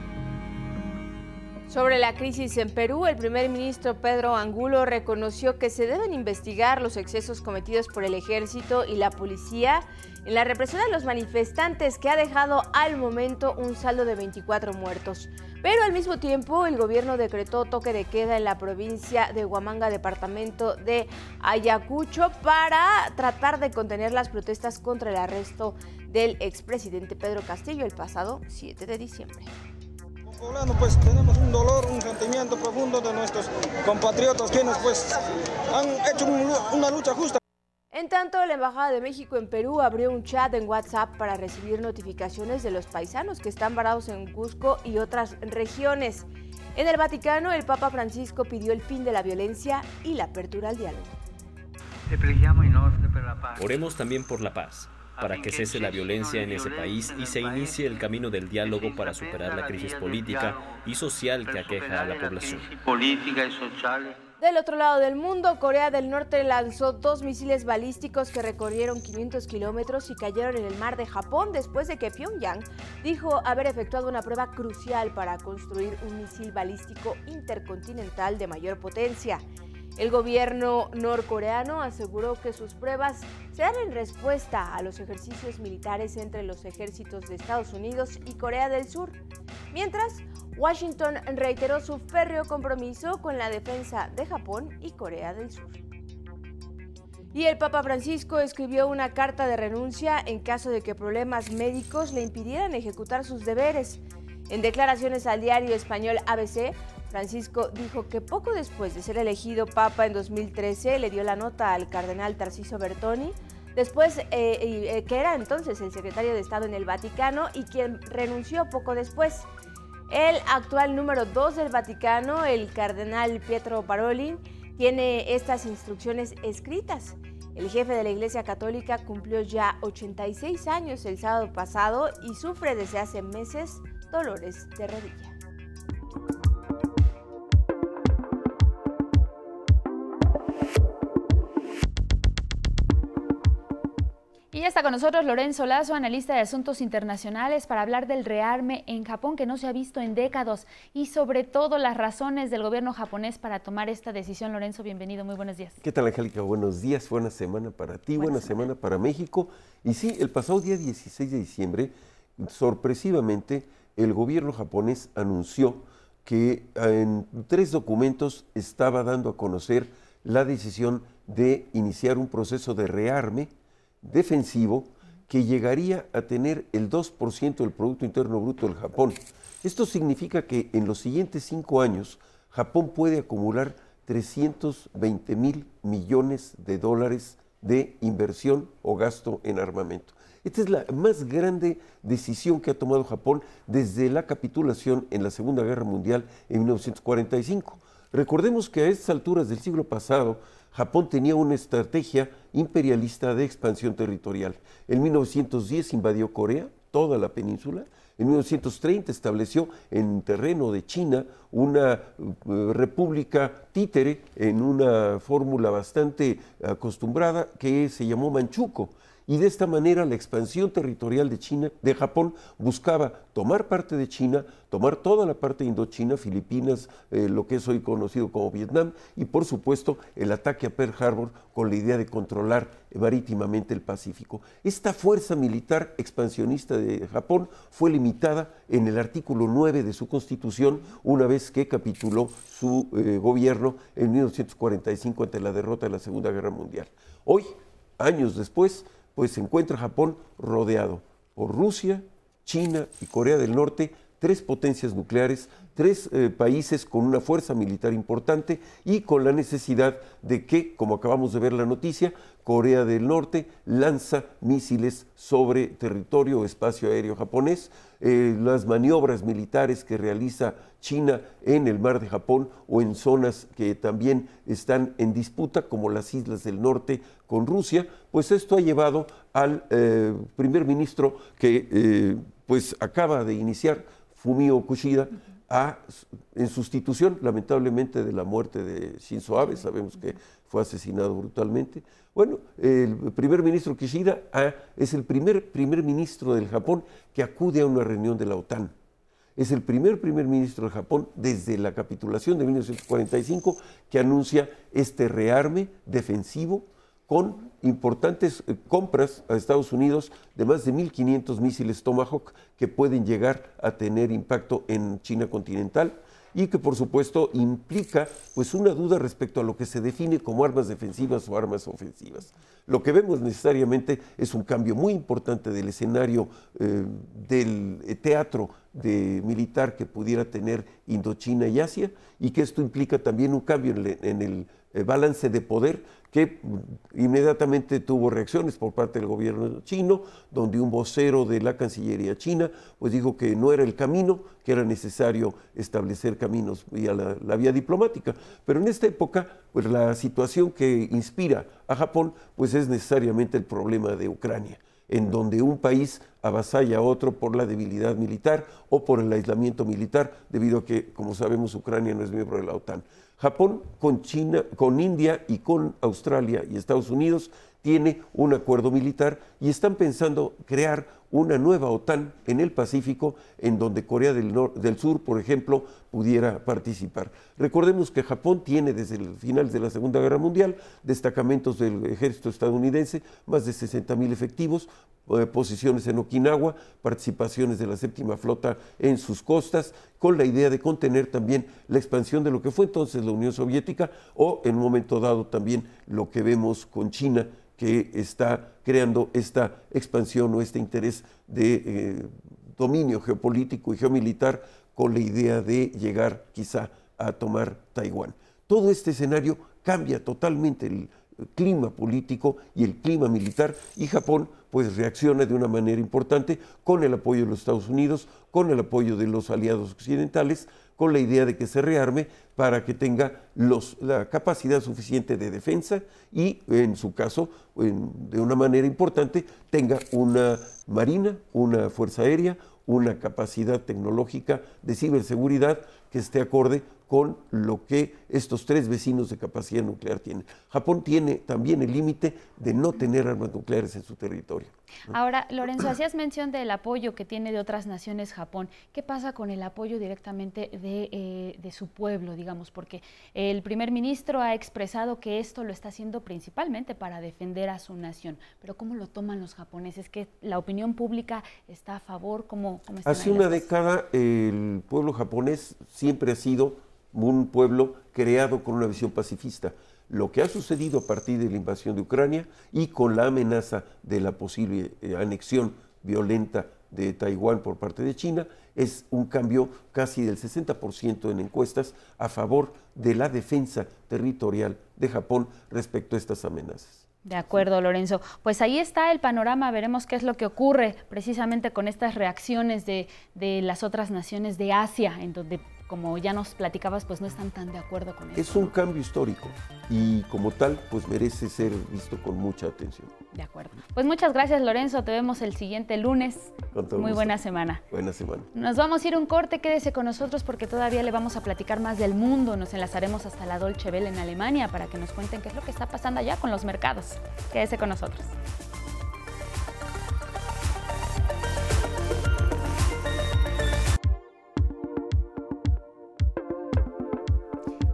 Sobre la crisis en Perú, el primer ministro Pedro Angulo reconoció que se deben investigar los excesos cometidos por el ejército y la policía en la represión a los manifestantes que ha dejado al momento un saldo de 24 muertos. Pero al mismo tiempo, el gobierno decretó toque de queda en la provincia de Huamanga, departamento de Ayacucho, para tratar de contener las protestas contra el arresto del expresidente Pedro Castillo el pasado 7 de diciembre poblano pues tenemos un dolor, un sentimiento profundo de nuestros compatriotas quienes pues han hecho una lucha justa. En tanto, la Embajada de México en Perú abrió un chat en WhatsApp para recibir notificaciones de los paisanos que están varados en Cusco y otras regiones. En el Vaticano, el Papa Francisco pidió el fin de la violencia y la apertura al diálogo. Oremos también por la paz para que cese la violencia en ese país y se inicie el camino del diálogo para superar la crisis política y social que aqueja a la población. Del otro lado del mundo, Corea del Norte lanzó dos misiles balísticos que recorrieron 500 kilómetros y cayeron en el mar de Japón después de que Pyongyang dijo haber efectuado una prueba crucial para construir un misil balístico intercontinental de mayor potencia. El gobierno norcoreano aseguró que sus pruebas se dan en respuesta a los ejercicios militares entre los ejércitos de Estados Unidos y Corea del Sur, mientras Washington reiteró su férreo compromiso con la defensa de Japón y Corea del Sur. Y el Papa Francisco escribió una carta de renuncia en caso de que problemas médicos le impidieran ejecutar sus deberes. En declaraciones al diario español ABC, Francisco dijo que poco después de ser elegido papa en 2013 le dio la nota al cardenal Tarciso Bertoni, después eh, eh, que era entonces el secretario de Estado en el Vaticano y quien renunció poco después. El actual número 2 del Vaticano, el cardenal Pietro Parolin, tiene estas instrucciones escritas. El jefe de la Iglesia Católica cumplió ya 86 años el sábado pasado y sufre desde hace meses dolores de rodilla. Y ya está con nosotros Lorenzo Lazo, analista de asuntos internacionales, para hablar del rearme en Japón que no se ha visto en décadas y sobre todo las razones del gobierno japonés para tomar esta decisión. Lorenzo, bienvenido, muy buenos días. ¿Qué tal, Angélica? Buenos días, buena semana para ti, buena, semana. para México. Y sí, el pasado día 16 de diciembre, sorpresivamente, el gobierno japonés anunció que en tres documentos estaba dando a conocer la decisión de iniciar un proceso de rearme defensivo que llegaría a tener el 2% del Producto Interno Bruto del Japón. Esto significa que en los siguientes cinco años Japón puede acumular 320 mil millones de dólares de inversión o gasto en armamento. Esta es la más grande decisión que ha tomado Japón desde la capitulación en la Segunda Guerra Mundial en 1945. Recordemos que a estas alturas del siglo pasado, Japón tenía una estrategia imperialista de expansión territorial. En 1910 invadió Corea, toda la península. En 1930 estableció en terreno de China una eh, república títere en una fórmula bastante acostumbrada que se llamó Manchuco y de esta manera la expansión territorial de China, de Japón, buscaba tomar parte de China, tomar toda la parte Indochina, Filipinas, eh, lo que es hoy conocido como Vietnam, y por supuesto el ataque a Pearl Harbor con la idea de controlar marítimamente el Pacífico. Esta fuerza militar expansionista de Japón fue limitada en el artículo 9 de su constitución una vez que capituló su eh, gobierno en 1945 ante la derrota de la Segunda Guerra Mundial. Hoy años después, pues se encuentra Japón rodeado por Rusia, China y Corea del Norte, tres potencias nucleares, tres eh, países con una fuerza militar importante y con la necesidad de que, como acabamos de ver la noticia, Corea del Norte lanza misiles sobre territorio o espacio aéreo japonés. Eh, las maniobras militares que realiza China en el mar de Japón o en zonas que también están en disputa, como las islas del norte con Rusia, pues esto ha llevado al eh, primer ministro que pues acaba de iniciar, Fumio Kushida, en sustitución, lamentablemente, de la muerte de Shinzo Abe, sabemos que fue asesinado brutalmente. Bueno, el primer ministro Kishida ah, es el primer primer ministro del Japón que acude a una reunión de la OTAN. Es el primer primer ministro del Japón desde la capitulación de 1945 que anuncia este rearme defensivo con importantes eh, compras a Estados Unidos de más de 1.500 misiles Tomahawk que pueden llegar a tener impacto en China continental y que por supuesto implica pues una duda respecto a lo que se define como armas defensivas o armas ofensivas. Lo que vemos necesariamente es un cambio muy importante del escenario eh, del eh, teatro de militar que pudiera tener Indochina y Asia y que esto implica también un cambio en el balance de poder que inmediatamente tuvo reacciones por parte del gobierno chino, donde un vocero de la Cancillería china pues dijo que no era el camino, que era necesario establecer caminos vía la, la vía diplomática. Pero en esta época, pues la situación que inspira a Japón pues es necesariamente el problema de Ucrania en donde un país avasalla a otro por la debilidad militar o por el aislamiento militar, debido a que, como sabemos, Ucrania no es miembro de la OTAN. Japón con China, con India y con Australia y Estados Unidos tiene un acuerdo militar y están pensando crear una nueva OTAN en el Pacífico, en donde Corea del, del, Sur, por ejemplo, pudiera participar. Recordemos que Japón tiene desde el final de la Segunda Guerra Mundial destacamentos del ejército estadounidense, más de 60 mil efectivos, eh, posiciones en Okinawa, participaciones de la séptima flota en sus costas, con la idea de contener también la expansión de lo que fue entonces la Unión Soviética o en un momento dado también lo que vemos con China que está creando esta expansión o este interés de eh, dominio geopolítico y geomilitar con la idea de llegar quizá a tomar Taiwán. Todo este escenario cambia totalmente el clima político y el clima militar y Japón pues reacciona de una manera importante con el apoyo de los Estados Unidos, con el apoyo de los aliados occidentales, con la idea de que se rearme para que tenga la capacidad suficiente de defensa y, en su caso, de una manera importante, tenga una marina, una fuerza aérea, una capacidad tecnológica de ciberseguridad que esté acorde con lo que estos tres vecinos de capacidad nuclear tienen. Japón tiene también el límite de no tener armas nucleares en su territorio. Ahora, Lorenzo, hacías mención del apoyo que tiene de otras naciones Japón. ¿Qué pasa con el apoyo directamente de, eh, de su pueblo, digamos? Porque el primer ministro ha expresado que esto lo está haciendo principalmente para defender a su nación. Pero ¿cómo lo toman los japoneses? ¿Que la opinión pública está a favor? ¿Cómo, cómo Hace una década el pueblo japonés siempre ha sido un pueblo creado con una visión pacifista. Lo que ha sucedido a partir de la invasión de Ucrania y con la amenaza de la posible eh, anexión violenta de Taiwán por parte de China es un cambio casi del 60% en encuestas a favor de la defensa territorial de Japón respecto a estas amenazas. De acuerdo, Lorenzo. Pues ahí está el panorama, veremos qué es lo que ocurre precisamente con estas reacciones de, de las otras naciones de Asia, en donde como ya nos platicabas, pues no están tan de acuerdo con eso. Es un cambio histórico y como tal, pues merece ser visto con mucha atención. De acuerdo. Pues muchas gracias, Lorenzo. Te vemos el siguiente lunes. Muy buena semana. Buena semana. Nos vamos a ir un corte. Quédese con nosotros porque todavía le vamos a platicar más del mundo. Nos enlazaremos hasta la Dolce Welle en Alemania para que nos cuenten qué es lo que está pasando allá con los mercados. Quédese con nosotros.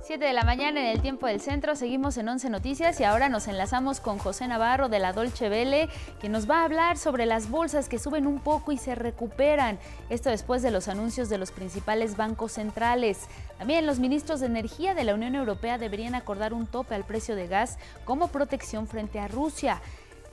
7 de la mañana en el tiempo del centro, seguimos en 11 Noticias y ahora nos enlazamos con José Navarro de la Dolce Vele, que nos va a hablar sobre las bolsas que suben un poco y se recuperan. Esto después de los anuncios de los principales bancos centrales. También los ministros de Energía de la Unión Europea deberían acordar un tope al precio de gas como protección frente a Rusia.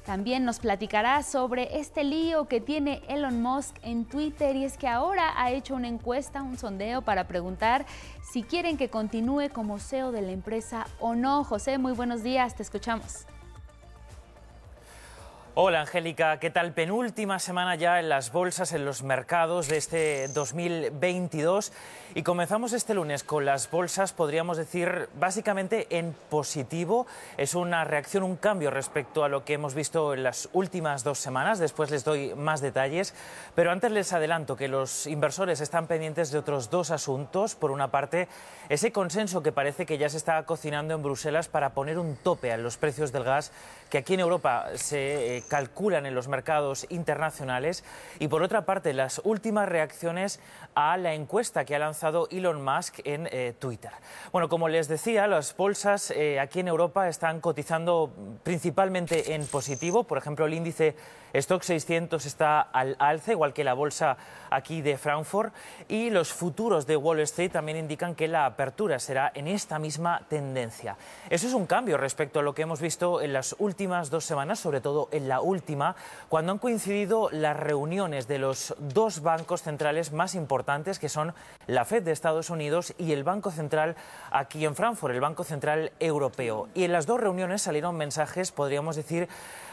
También nos platicará sobre este lío que tiene Elon Musk en Twitter y es que ahora ha hecho una encuesta, un sondeo para preguntar si quieren que continúe como CEO de la empresa o no. José, muy buenos días, te escuchamos. Hola Angélica, ¿qué tal? Penúltima semana ya en las bolsas, en los mercados de este 2022 y comenzamos este lunes con las bolsas, podríamos decir, básicamente en positivo. Es una reacción, un cambio respecto a lo que hemos visto en las últimas dos semanas. Después les doy más detalles, pero antes les adelanto que los inversores están pendientes de otros dos asuntos. Por una parte, ese consenso que parece que ya se está cocinando en Bruselas para poner un tope a los precios del gas que aquí en Europa se eh, calculan en los mercados internacionales y por otra parte las últimas reacciones a la encuesta que ha lanzado Elon Musk en eh, Twitter. Bueno, como les decía, las bolsas eh, aquí en Europa están cotizando principalmente en positivo. Por ejemplo, el índice Stock 600 está al alce, igual que la bolsa aquí de Frankfurt, y los futuros de Wall Street también indican que la apertura será en esta misma tendencia. Eso es un cambio respecto a lo que hemos visto en las últimas dos semanas, sobre todo en la última, cuando han coincidido las reuniones de los dos bancos centrales más importantes, que son la Fed de Estados Unidos y el Banco Central aquí en Frankfurt, el Banco Central Europeo. Y en las dos reuniones salieron mensajes, podríamos decir,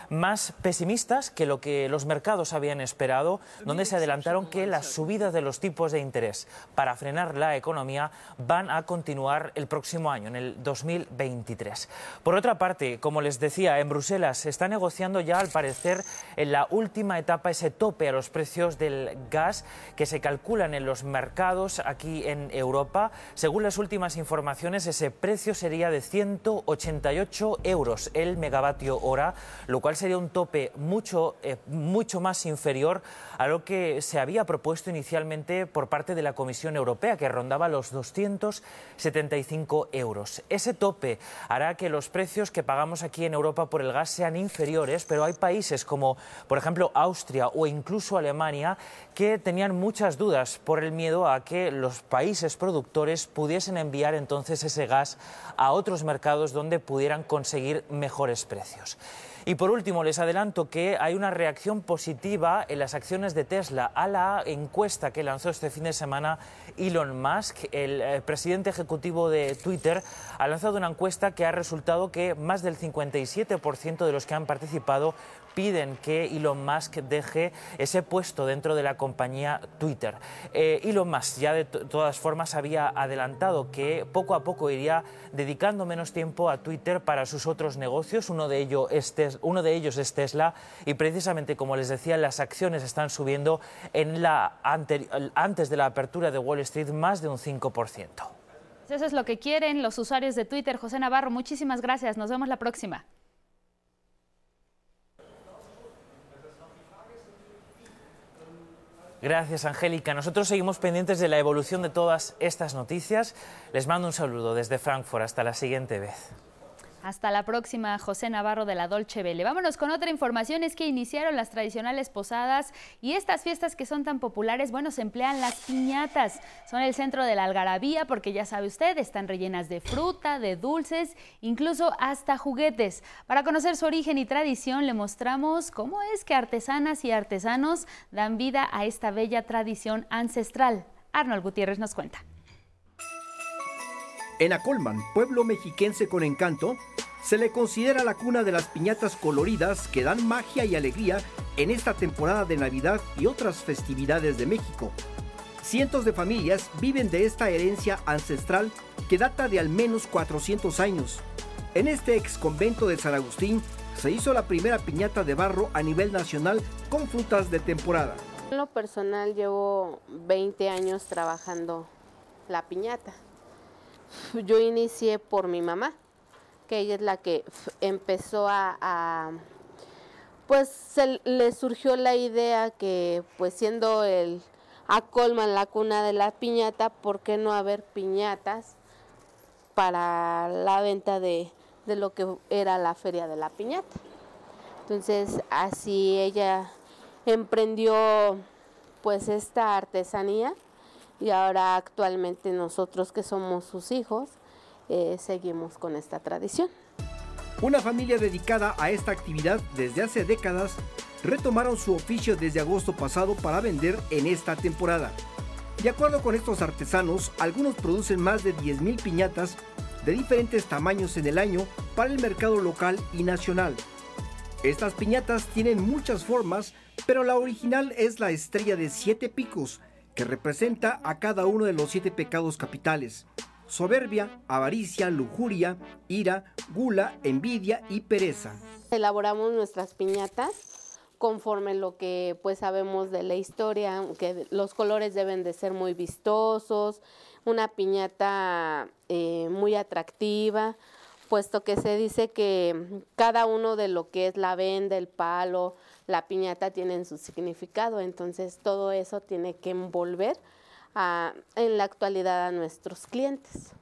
más pesimistas que lo que los mercados habían esperado, donde se adelantaron que las subidas de los tipos de interés para frenar la economía van a continuar el próximo año, en el 2023. Por otra parte, como les decía, en Bruselas se está negociando ya, al parecer, en la última etapa ese tope a los precios del gas que se calculan en los mercados aquí en Europa. Según las últimas informaciones, ese precio sería de 188 euros el megavatio hora, lo cual sería un tope mucho, eh, mucho más inferior a lo que se había propuesto inicialmente por parte de la Comisión Europea, que rondaba los 275 euros. Ese tope hará que los precios que pagamos aquí en Europa por el gas sean inferiores, pero hay países como, por ejemplo, Austria o incluso Alemania que tenían muchas dudas por el miedo a que los países productores pudiesen enviar entonces ese gas a otros mercados donde pudieran conseguir mejores precios. Y por último, les adelanto que hay una reacción positiva en las acciones de Tesla a la encuesta que lanzó este fin de semana Elon Musk. El eh, presidente ejecutivo de Twitter ha lanzado una encuesta que ha resultado que más del 57% de los que han participado piden que Elon Musk deje ese puesto dentro de la compañía Twitter. Eh, Elon Musk ya de todas formas había adelantado que poco a poco iría dedicando menos tiempo a Twitter para sus otros negocios. Uno de, ellos es Tesla y precisamente como les decía las acciones están subiendo antes de la apertura de Wall Street más de un 5%. Eso es lo que quieren los usuarios de Twitter. José Navarro, muchísimas gracias. Nos vemos la próxima. Gracias, Angélica. Nosotros seguimos pendientes de la evolución de todas estas noticias. Les mando un saludo desde Frankfurt. Hasta la siguiente vez. Hasta la próxima, José Navarro de la Dolce Vele. Vámonos con otra información, es que iniciaron las tradicionales posadas y estas fiestas que son tan populares, bueno, se emplean las piñatas. Son el centro de la algarabía porque ya sabe usted, están rellenas de fruta, de dulces, incluso hasta juguetes. Para conocer su origen y tradición, le mostramos cómo es que artesanas y artesanos dan vida a esta bella tradición ancestral. Arnold Gutiérrez nos cuenta. En Acolman, pueblo mexiquense con encanto, se le considera la cuna de las piñatas coloridas que dan magia y alegría en esta temporada de Navidad y otras festividades de México. Cientos de familias viven de esta herencia ancestral que data de al menos 400 años. En este ex convento de San Agustín se hizo la primera piñata de barro a nivel nacional con frutas de temporada. En lo personal llevo 20 años trabajando la piñata yo inicié por mi mamá, que ella es la que empezó a, pues se le surgió la idea que pues siendo el a Colman la cuna de la piñata, ¿por qué no haber piñatas para la venta de, de lo que era la feria de la piñata? Entonces así ella emprendió pues esta artesanía y ahora actualmente nosotros que somos sus hijos eh, seguimos con esta tradición. Una familia dedicada a esta actividad desde hace décadas retomaron su oficio desde agosto pasado para vender en esta temporada. De acuerdo con estos artesanos, algunos producen más de 10.000 piñatas de diferentes tamaños en el año para el mercado local y nacional. Estas piñatas tienen muchas formas, pero la original es la estrella de siete picos, que representa a cada uno de los siete pecados capitales. Soberbia, avaricia, lujuria, ira, gula, envidia y pereza. Elaboramos nuestras piñatas conforme lo que pues sabemos de la historia, que los colores deben de ser muy vistosos, una piñata eh, muy atractiva, puesto que se dice que cada uno de lo que es la venda, el palo, la piñata tienen su significado, entonces todo eso tiene que envolver en la actualidad a nuestros clientes.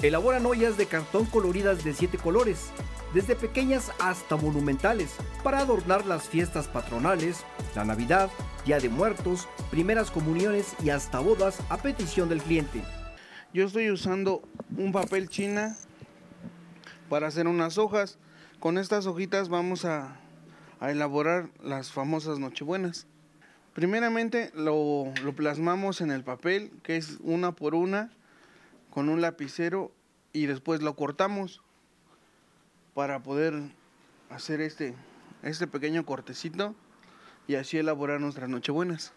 Elaboran ollas de cartón coloridas de siete colores, desde pequeñas hasta monumentales, para adornar las fiestas patronales, la Navidad, Día de Muertos, primeras comuniones y hasta bodas a petición del cliente. Yo estoy usando un papel china para hacer unas hojas. Con estas hojitas vamos a, elaborar las famosas nochebuenas. Primeramente lo, lo, plasmamos en el papel, que es una por una, con un lapicero, y después lo cortamos para poder hacer este, este pequeño cortecito y así elaborar nuestras nochebuenas.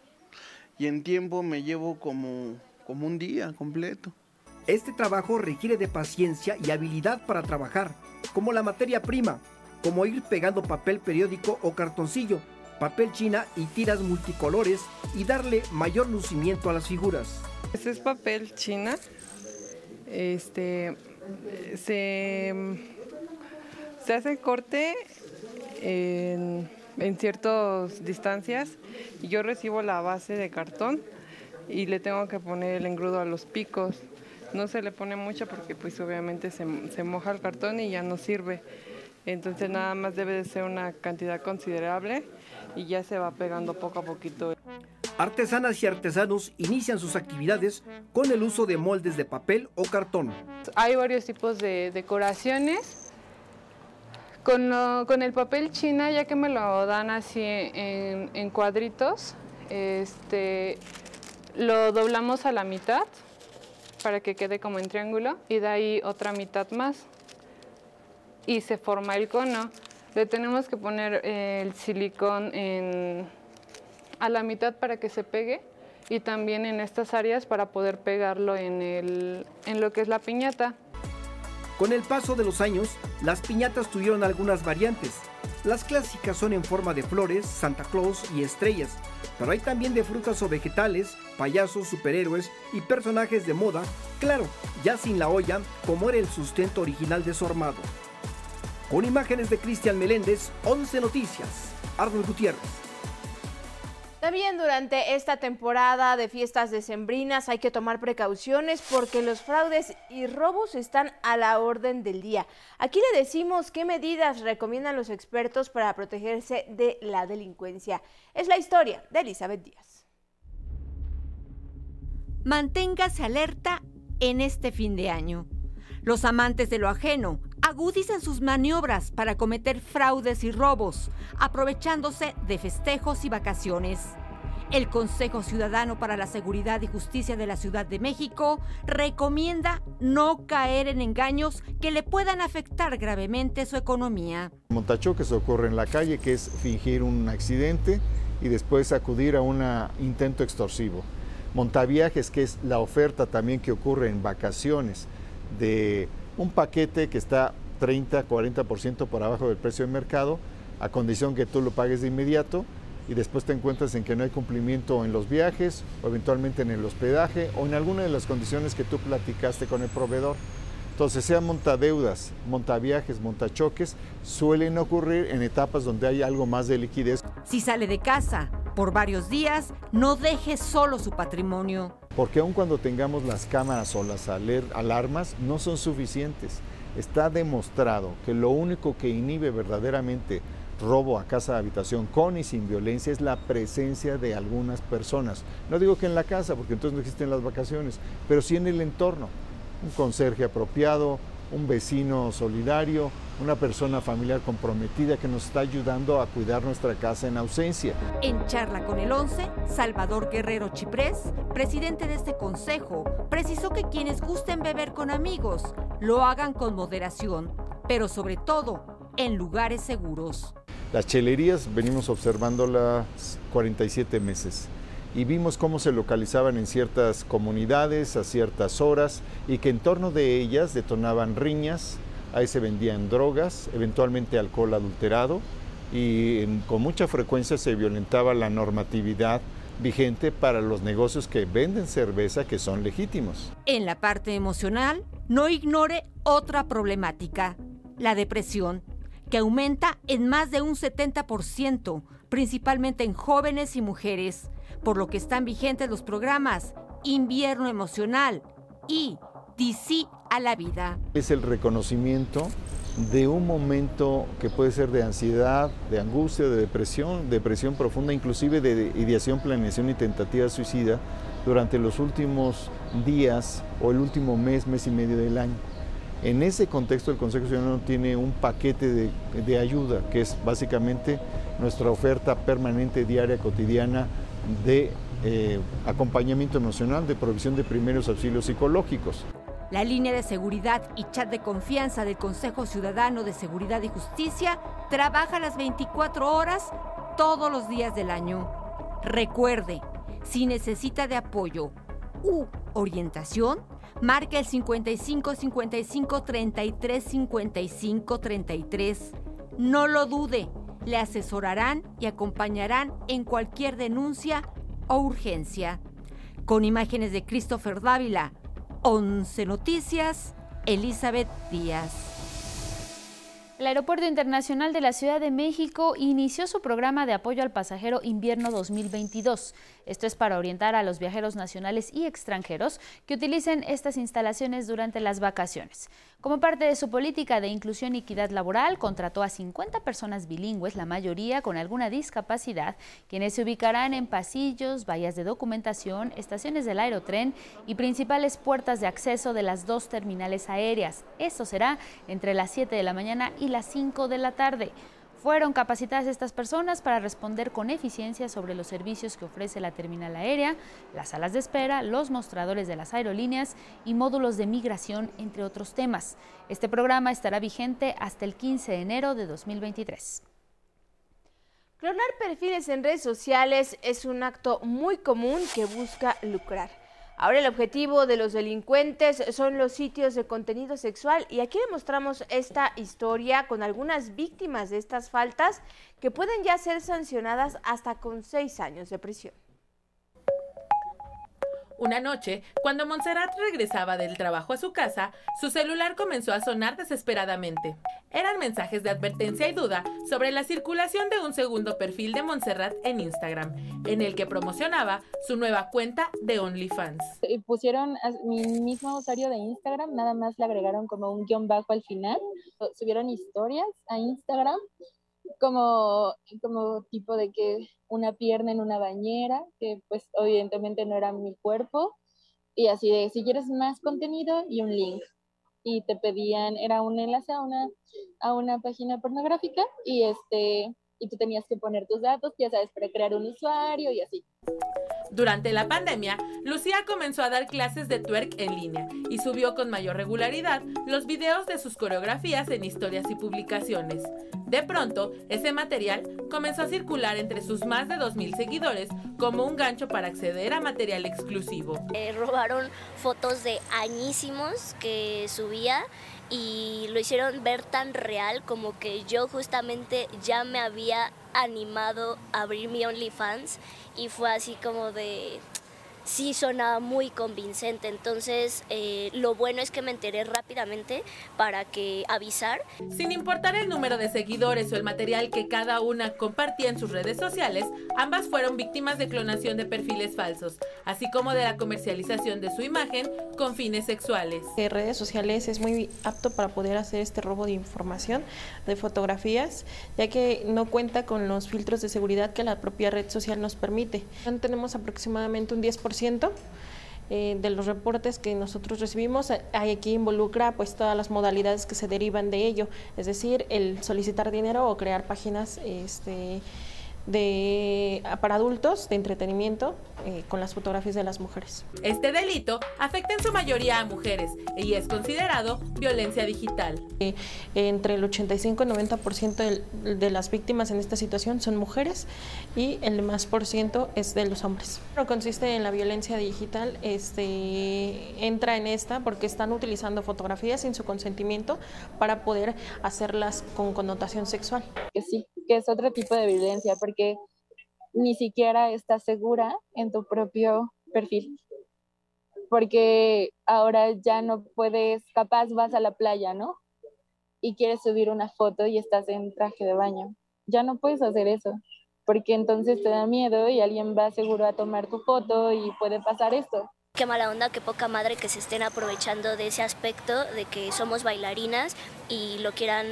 Y en tiempo me llevo como, como un día completo. Este trabajo requiere de paciencia y habilidad para trabajar, como la materia prima, como ir pegando papel periódico o cartoncillo, papel china y tiras multicolores y darle mayor lucimiento a las figuras. Este es papel china. Este se, se hace corte en, en ciertas distancias y yo recibo la base de cartón y le tengo que poner el engrudo a los picos no se le pone mucho porque pues obviamente se, se moja el cartón y ya no sirve. Entonces nada más debe de ser una cantidad considerable y ya se va pegando poco a poquito. Artesanas y artesanos inician sus actividades con el uso de moldes de papel o cartón. Hay varios tipos de decoraciones. Con, con el papel china, ya que me lo dan así en, en cuadritos, este, lo doblamos a la mitad para que quede como en triángulo y de ahí otra mitad más y se forma el cono. Le tenemos que poner eh, el silicón a la mitad para que se pegue y también en estas áreas para poder pegarlo en, en lo que es la piñata. Con el paso de los años, las piñatas tuvieron algunas variantes. Las clásicas son en forma de flores, Santa Claus y estrellas, pero hay también de frutas o vegetales, payasos, superhéroes y personajes de moda, claro, ya sin la olla, como era el sustento original de su armado. Con imágenes de Cristian Meléndez, 11 Noticias, Arnold Gutiérrez. También durante esta temporada de fiestas decembrinas hay que tomar precauciones porque los fraudes y robos están a la orden del día. Aquí le decimos qué medidas recomiendan los expertos para protegerse de la delincuencia. Es la historia de Elizabeth Díaz. Manténgase alerta en este fin de año. Los amantes de lo ajeno agudizan sus maniobras para cometer fraudes y robos, aprovechándose de festejos y vacaciones. El Consejo Ciudadano para la Seguridad y Justicia de la Ciudad de México recomienda no caer en engaños que le puedan afectar gravemente su economía. Montachoques ocurre en la calle, que es fingir un accidente y después acudir a un intento extorsivo. Montaviajes, que es la oferta también que ocurre en vacaciones de un paquete que está 30, 40% por abajo del precio del mercado, a condición que tú lo pagues de inmediato y después te encuentras en que no hay cumplimiento en los viajes o eventualmente en el hospedaje o en alguna de las condiciones que tú platicaste con el proveedor. Entonces, sean montadeudas, montaviajes, montachoques, suelen ocurrir en etapas donde hay algo más de liquidez. Si sale de casa por varios días, no deje solo su patrimonio. Porque aun cuando tengamos las cámaras o las alarmas, no son suficientes. Está demostrado que lo único que inhibe verdaderamente robo a casa de habitación con y sin violencia es la presencia de algunas personas. No digo que en la casa, porque entonces no existen las vacaciones, pero sí en el entorno. Un conserje apropiado, un vecino solidario, una persona familiar comprometida que nos está ayudando a cuidar nuestra casa en ausencia. En charla con el 11, Salvador Guerrero Chiprés, presidente de este consejo, precisó que quienes gusten beber con amigos lo hagan con moderación, pero sobre todo en lugares seguros. Las chelerías venimos observándolas 47 meses y vimos cómo se localizaban en ciertas comunidades a ciertas horas y que en torno de ellas detonaban riñas, ahí se vendían drogas, eventualmente alcohol adulterado y con mucha frecuencia se violentaba la normatividad vigente para los negocios que venden cerveza que son legítimos. En la parte emocional, no ignore otra problemática, la depresión, que aumenta en más de un 70%, principalmente en jóvenes y mujeres por lo que están vigentes los programas Invierno Emocional y DC a la vida. Es el reconocimiento de un momento que puede ser de ansiedad, de angustia, de depresión, depresión profunda, inclusive de ideación, planeación y tentativa suicida durante los últimos días o el último mes, mes y medio del año. En ese contexto el Consejo Ciudadano tiene un paquete de, de ayuda, que es básicamente nuestra oferta permanente, diaria, cotidiana de eh, acompañamiento emocional, de provisión de primeros auxilios psicológicos. La línea de seguridad y chat de confianza del Consejo Ciudadano de Seguridad y Justicia trabaja las 24 horas todos los días del año. Recuerde, si necesita de apoyo u orientación, marque el 55 55 33 55 33. No lo dude le asesorarán y acompañarán en cualquier denuncia o urgencia. Con imágenes de Christopher Dávila, 11 Noticias, Elizabeth Díaz. El Aeropuerto Internacional de la Ciudad de México inició su programa de apoyo al pasajero invierno 2022. Esto es para orientar a los viajeros nacionales y extranjeros que utilicen estas instalaciones durante las vacaciones. Como parte de su política de inclusión y equidad laboral, contrató a 50 personas bilingües, la mayoría con alguna discapacidad, quienes se ubicarán en pasillos, vallas de documentación, estaciones del aerotren y principales puertas de acceso de las dos terminales aéreas. Esto será entre las 7 de la mañana y las 5 de la tarde. Fueron capacitadas estas personas para responder con eficiencia sobre los servicios que ofrece la terminal aérea, las salas de espera, los mostradores de las aerolíneas y módulos de migración, entre otros temas. Este programa estará vigente hasta el 15 de enero de 2023. Clonar perfiles en redes sociales es un acto muy común que busca lucrar. Ahora el objetivo de los delincuentes son los sitios de contenido sexual y aquí le mostramos esta historia con algunas víctimas de estas faltas que pueden ya ser sancionadas hasta con seis años de prisión. Una noche, cuando Montserrat regresaba del trabajo a su casa, su celular comenzó a sonar desesperadamente. Eran mensajes de advertencia y duda sobre la circulación de un segundo perfil de Montserrat en Instagram, en el que promocionaba su nueva cuenta de OnlyFans. Pusieron mi mismo usuario de Instagram, nada más le agregaron como un guion bajo al final, subieron historias a Instagram como, como tipo de que una pierna en una bañera, que pues evidentemente no era mi cuerpo, y así de si quieres más contenido y un link. Y te pedían, era un enlace a una, a una página pornográfica y este y tú tenías que poner tus datos, ya sabes, para crear un usuario y así. Durante la pandemia, Lucía comenzó a dar clases de twerk en línea y subió con mayor regularidad los videos de sus coreografías en historias y publicaciones. De pronto, ese material comenzó a circular entre sus más de 2.000 seguidores como un gancho para acceder a material exclusivo. Eh, robaron fotos de añísimos que subía y lo hicieron ver tan real como que yo justamente ya me había animado a abrir mi OnlyFans y fue así como de sí sonaba muy convincente. Entonces, eh, lo bueno es que me enteré rápidamente para que avisar. Sin importar el número de seguidores o el material que cada una compartía en sus redes sociales, ambas fueron víctimas de clonación de perfiles falsos, así como de la comercialización de su imagen con fines sexuales. En redes sociales es muy apto para poder hacer este robo de información, de fotografías, ya que no cuenta con los filtros de seguridad que la propia red social nos permite. Tenemos aproximadamente un 10% eh, de los reportes que nosotros recibimos, eh, aquí involucra pues todas las modalidades que se derivan de ello, es decir, el solicitar dinero o crear páginas este, de, para adultos de entretenimiento eh, con las fotografías de las mujeres. Este delito afecta en su mayoría a mujeres y es considerado violencia digital. Eh, entre el 85 y 90% de, de las víctimas en esta situación son mujeres y el más por ciento es de los hombres. Pero consiste en la violencia digital, este, entra en esta porque están utilizando fotografías sin su consentimiento para poder hacerlas con connotación sexual. Que sí, que es otro tipo de violencia porque ni siquiera estás segura en tu propio perfil. Porque ahora ya no puedes, capaz vas a la playa, ¿no? Y quieres subir una foto y estás en traje de baño. Ya no puedes hacer eso, porque entonces te da miedo y alguien va seguro a tomar tu foto y puede pasar esto. Qué mala onda, qué poca madre que se estén aprovechando de ese aspecto de que somos bailarinas y lo quieran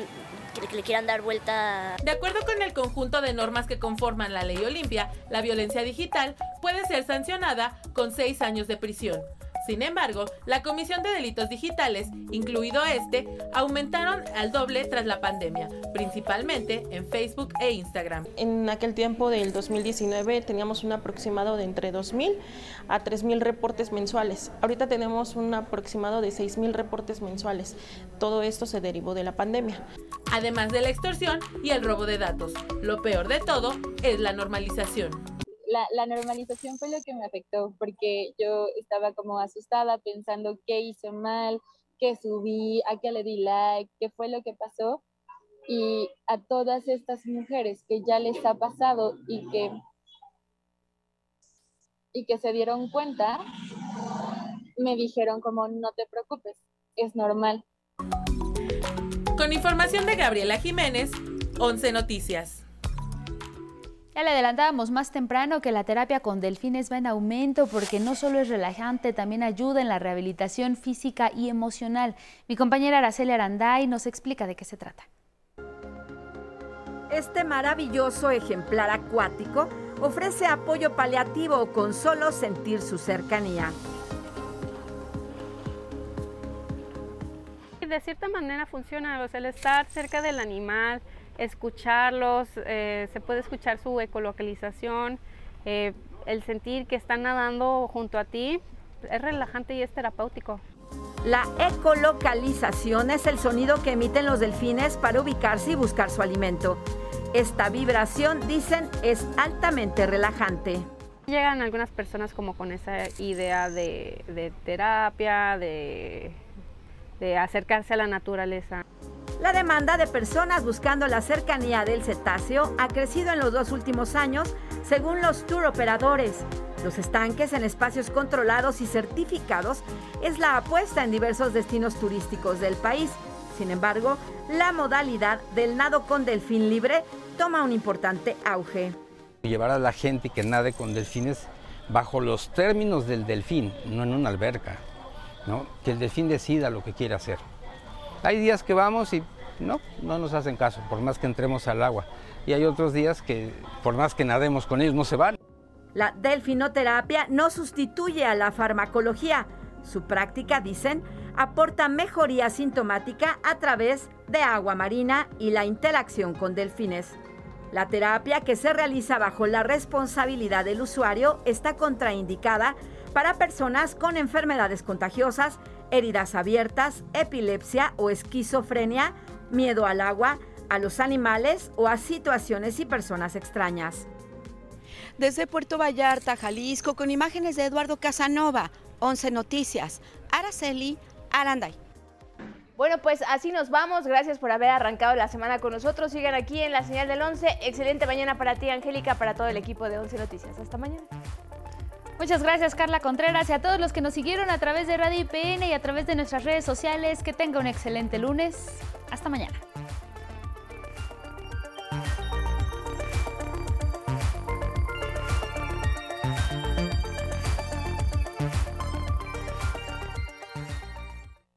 De acuerdo con el conjunto de normas que conforman la ley Olimpia, la violencia digital puede ser sancionada con seis años de prisión. Sin embargo, la Comisión de Delitos Digitales, incluido este, aumentaron al doble tras la pandemia, principalmente en Facebook e Instagram. En aquel tiempo del 2019 teníamos un aproximado de entre 2.000 a 3.000 reportes mensuales. Ahorita tenemos un aproximado de 6.000 reportes mensuales. Todo esto se derivó de la pandemia. Además de la extorsión y el robo de datos. Lo peor de todo es la normalización la, normalización fue lo que me afectó, porque yo estaba como asustada pensando qué hice mal, qué subí, a qué le di like, qué fue lo que pasó. Y a todas estas mujeres que ya les ha pasado y que, y que se dieron cuenta, me dijeron como no te preocupes, es normal. Con información de Gabriela Jiménez, 11 Noticias. Ya le adelantábamos más temprano que la terapia con delfines va en aumento porque no solo es relajante, también ayuda en la rehabilitación física y emocional. Mi compañera Araceli Aranday nos explica de qué se trata. Este maravilloso ejemplar acuático ofrece apoyo paliativo con solo sentir su cercanía. De cierta manera funciona, o sea, el estar cerca del animal, escucharlos, eh, se puede escuchar su ecolocalización, eh, el sentir que están nadando junto a ti, es relajante y es terapéutico. La ecolocalización es el sonido que emiten los delfines para ubicarse y buscar su alimento. Esta vibración, dicen, es altamente relajante. Llegan algunas personas como con esa idea de, terapia, de acercarse a la naturaleza. La demanda de personas buscando la cercanía del cetáceo ha crecido en los dos últimos años, según los tour operadores. Los estanques en espacios controlados y certificados es la apuesta en diversos destinos turísticos del país. Sin embargo, la modalidad del nado con delfín libre toma un importante auge. Llevar a la gente que nade con delfines bajo los términos del delfín, no en una alberca, ¿no? que el delfín decida lo que quiere hacer. Hay días que vamos y no, no nos hacen caso, por más que entremos al agua. Y hay otros días que por más que nademos con ellos no se van. La delfinoterapia no sustituye a la farmacología. Su práctica, dicen, aporta mejoría sintomática a través de agua marina y la interacción con delfines. La terapia que se realiza bajo la responsabilidad del usuario está contraindicada para personas con enfermedades contagiosas heridas abiertas, epilepsia o esquizofrenia, miedo al agua, a los animales o a situaciones y personas extrañas. Desde Puerto Vallarta, Jalisco, con imágenes de Eduardo Casanova, 11 Noticias, Araceli Aranday. Bueno, pues así nos vamos. Gracias por haber arrancado la semana con nosotros. Sigan aquí en la señal del 11. Excelente mañana para ti, Angélica, para todo el equipo de 11 Noticias. Hasta mañana. Muchas gracias Carla Contreras y a todos los que nos siguieron a través de Radio IPN y a través de nuestras redes sociales. Que tenga un excelente lunes. Hasta mañana.